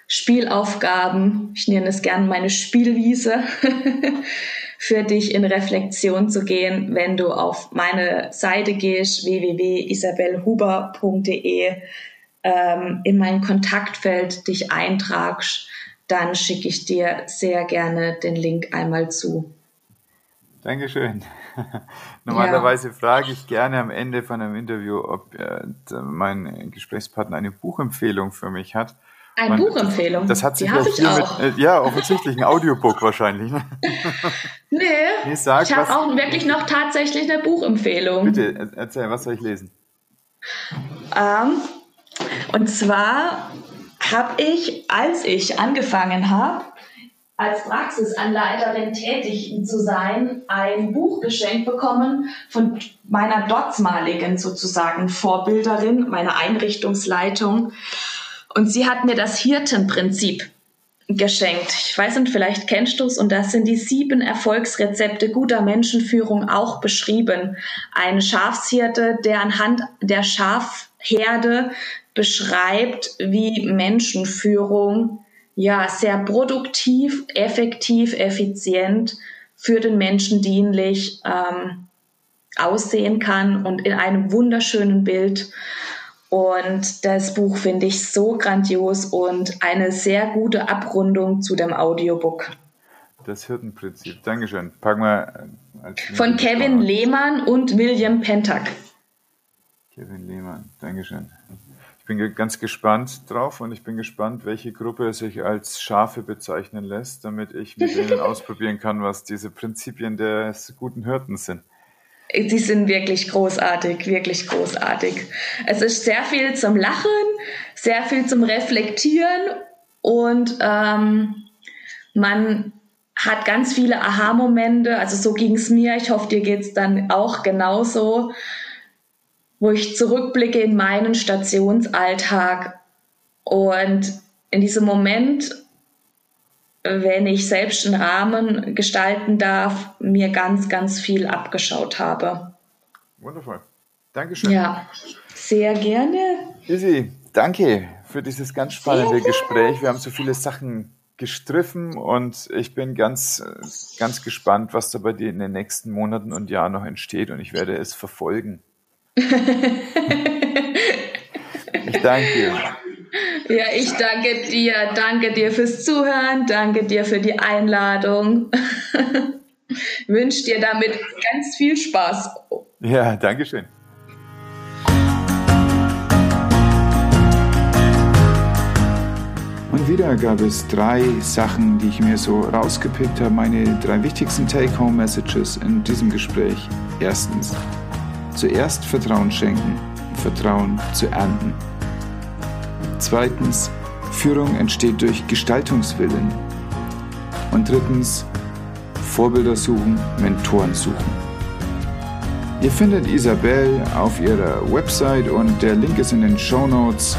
Spielaufgaben, ich nenne es gern meine Spielwiese, für dich in Reflexion zu gehen, wenn du auf meine Seite gehst, www.isabellhuber.de, ähm, in mein Kontaktfeld dich eintragst, dann schicke ich dir sehr gerne den Link einmal zu. Dankeschön. Normalerweise ja. frage ich gerne am Ende von einem Interview, ob äh, mein Gesprächspartner eine Buchempfehlung für mich hat. Eine Man, Buchempfehlung. Das hat sich ja viel auch. mit, äh, ja, offensichtlich ein Audiobook wahrscheinlich. Ne? Nee, nee sag, ich habe auch wirklich noch tatsächlich eine Buchempfehlung. Bitte, erzähl, was soll ich lesen? Ähm, und zwar habe ich, als ich angefangen habe, als Praxisanleiterin tätig zu sein, ein Buch geschenkt bekommen von meiner dortmaligen sozusagen Vorbilderin, meiner Einrichtungsleitung. Und sie hat mir das Hirtenprinzip geschenkt. Ich weiß nicht, vielleicht kennst du es. Und das sind die sieben Erfolgsrezepte guter Menschenführung auch beschrieben. Ein Schafshirte, der anhand der Schafherde beschreibt, wie Menschenführung ja sehr produktiv, effektiv, effizient für den Menschen dienlich ähm, aussehen kann und in einem wunderschönen Bild und das Buch finde ich so grandios und eine sehr gute Abrundung zu dem Audiobook. Das Hirtenprinzip. Dankeschön. Packen wir äh, Von Kevin Lehmann und William Pentak. Kevin Lehmann, Dankeschön. Ich bin ganz gespannt drauf und ich bin gespannt, welche Gruppe sich als Schafe bezeichnen lässt, damit ich mit ihnen ausprobieren kann, was diese Prinzipien des guten Hirten sind. Sie sind wirklich großartig, wirklich großartig. Es ist sehr viel zum Lachen, sehr viel zum Reflektieren und ähm, man hat ganz viele Aha-Momente. Also so ging es mir. Ich hoffe, dir geht es dann auch genauso, wo ich zurückblicke in meinen Stationsalltag und in diesem Moment wenn ich selbst einen Rahmen gestalten darf, mir ganz, ganz viel abgeschaut habe. Wundervoll. Dankeschön. Ja, sehr gerne. Isi, danke für dieses ganz spannende Gespräch. Wir haben so viele Sachen gestriffen und ich bin ganz, ganz gespannt, was da bei dir in den nächsten Monaten und Jahren noch entsteht und ich werde es verfolgen. ich danke dir. Ja, ich danke dir. Danke dir fürs Zuhören. Danke dir für die Einladung. Wünsche dir damit ganz viel Spaß. Ja, danke schön. Und wieder gab es drei Sachen, die ich mir so rausgepickt habe, meine drei wichtigsten Take-Home-Messages in diesem Gespräch. Erstens, zuerst Vertrauen schenken, Vertrauen zu ernten. Zweitens, Führung entsteht durch Gestaltungswillen. Und drittens, Vorbilder suchen, Mentoren suchen. Ihr findet Isabel auf ihrer Website und der Link ist in den Show Notes.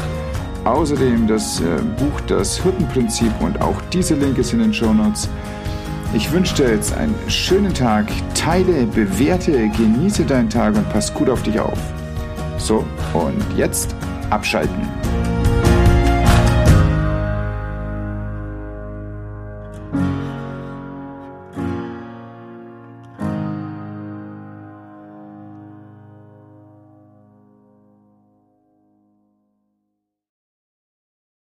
Außerdem das äh, Buch Das Hüttenprinzip und auch dieser Link ist in den Show Notes. Ich wünsche dir jetzt einen schönen Tag. Teile, bewerte, genieße deinen Tag und pass gut auf dich auf. So, und jetzt abschalten.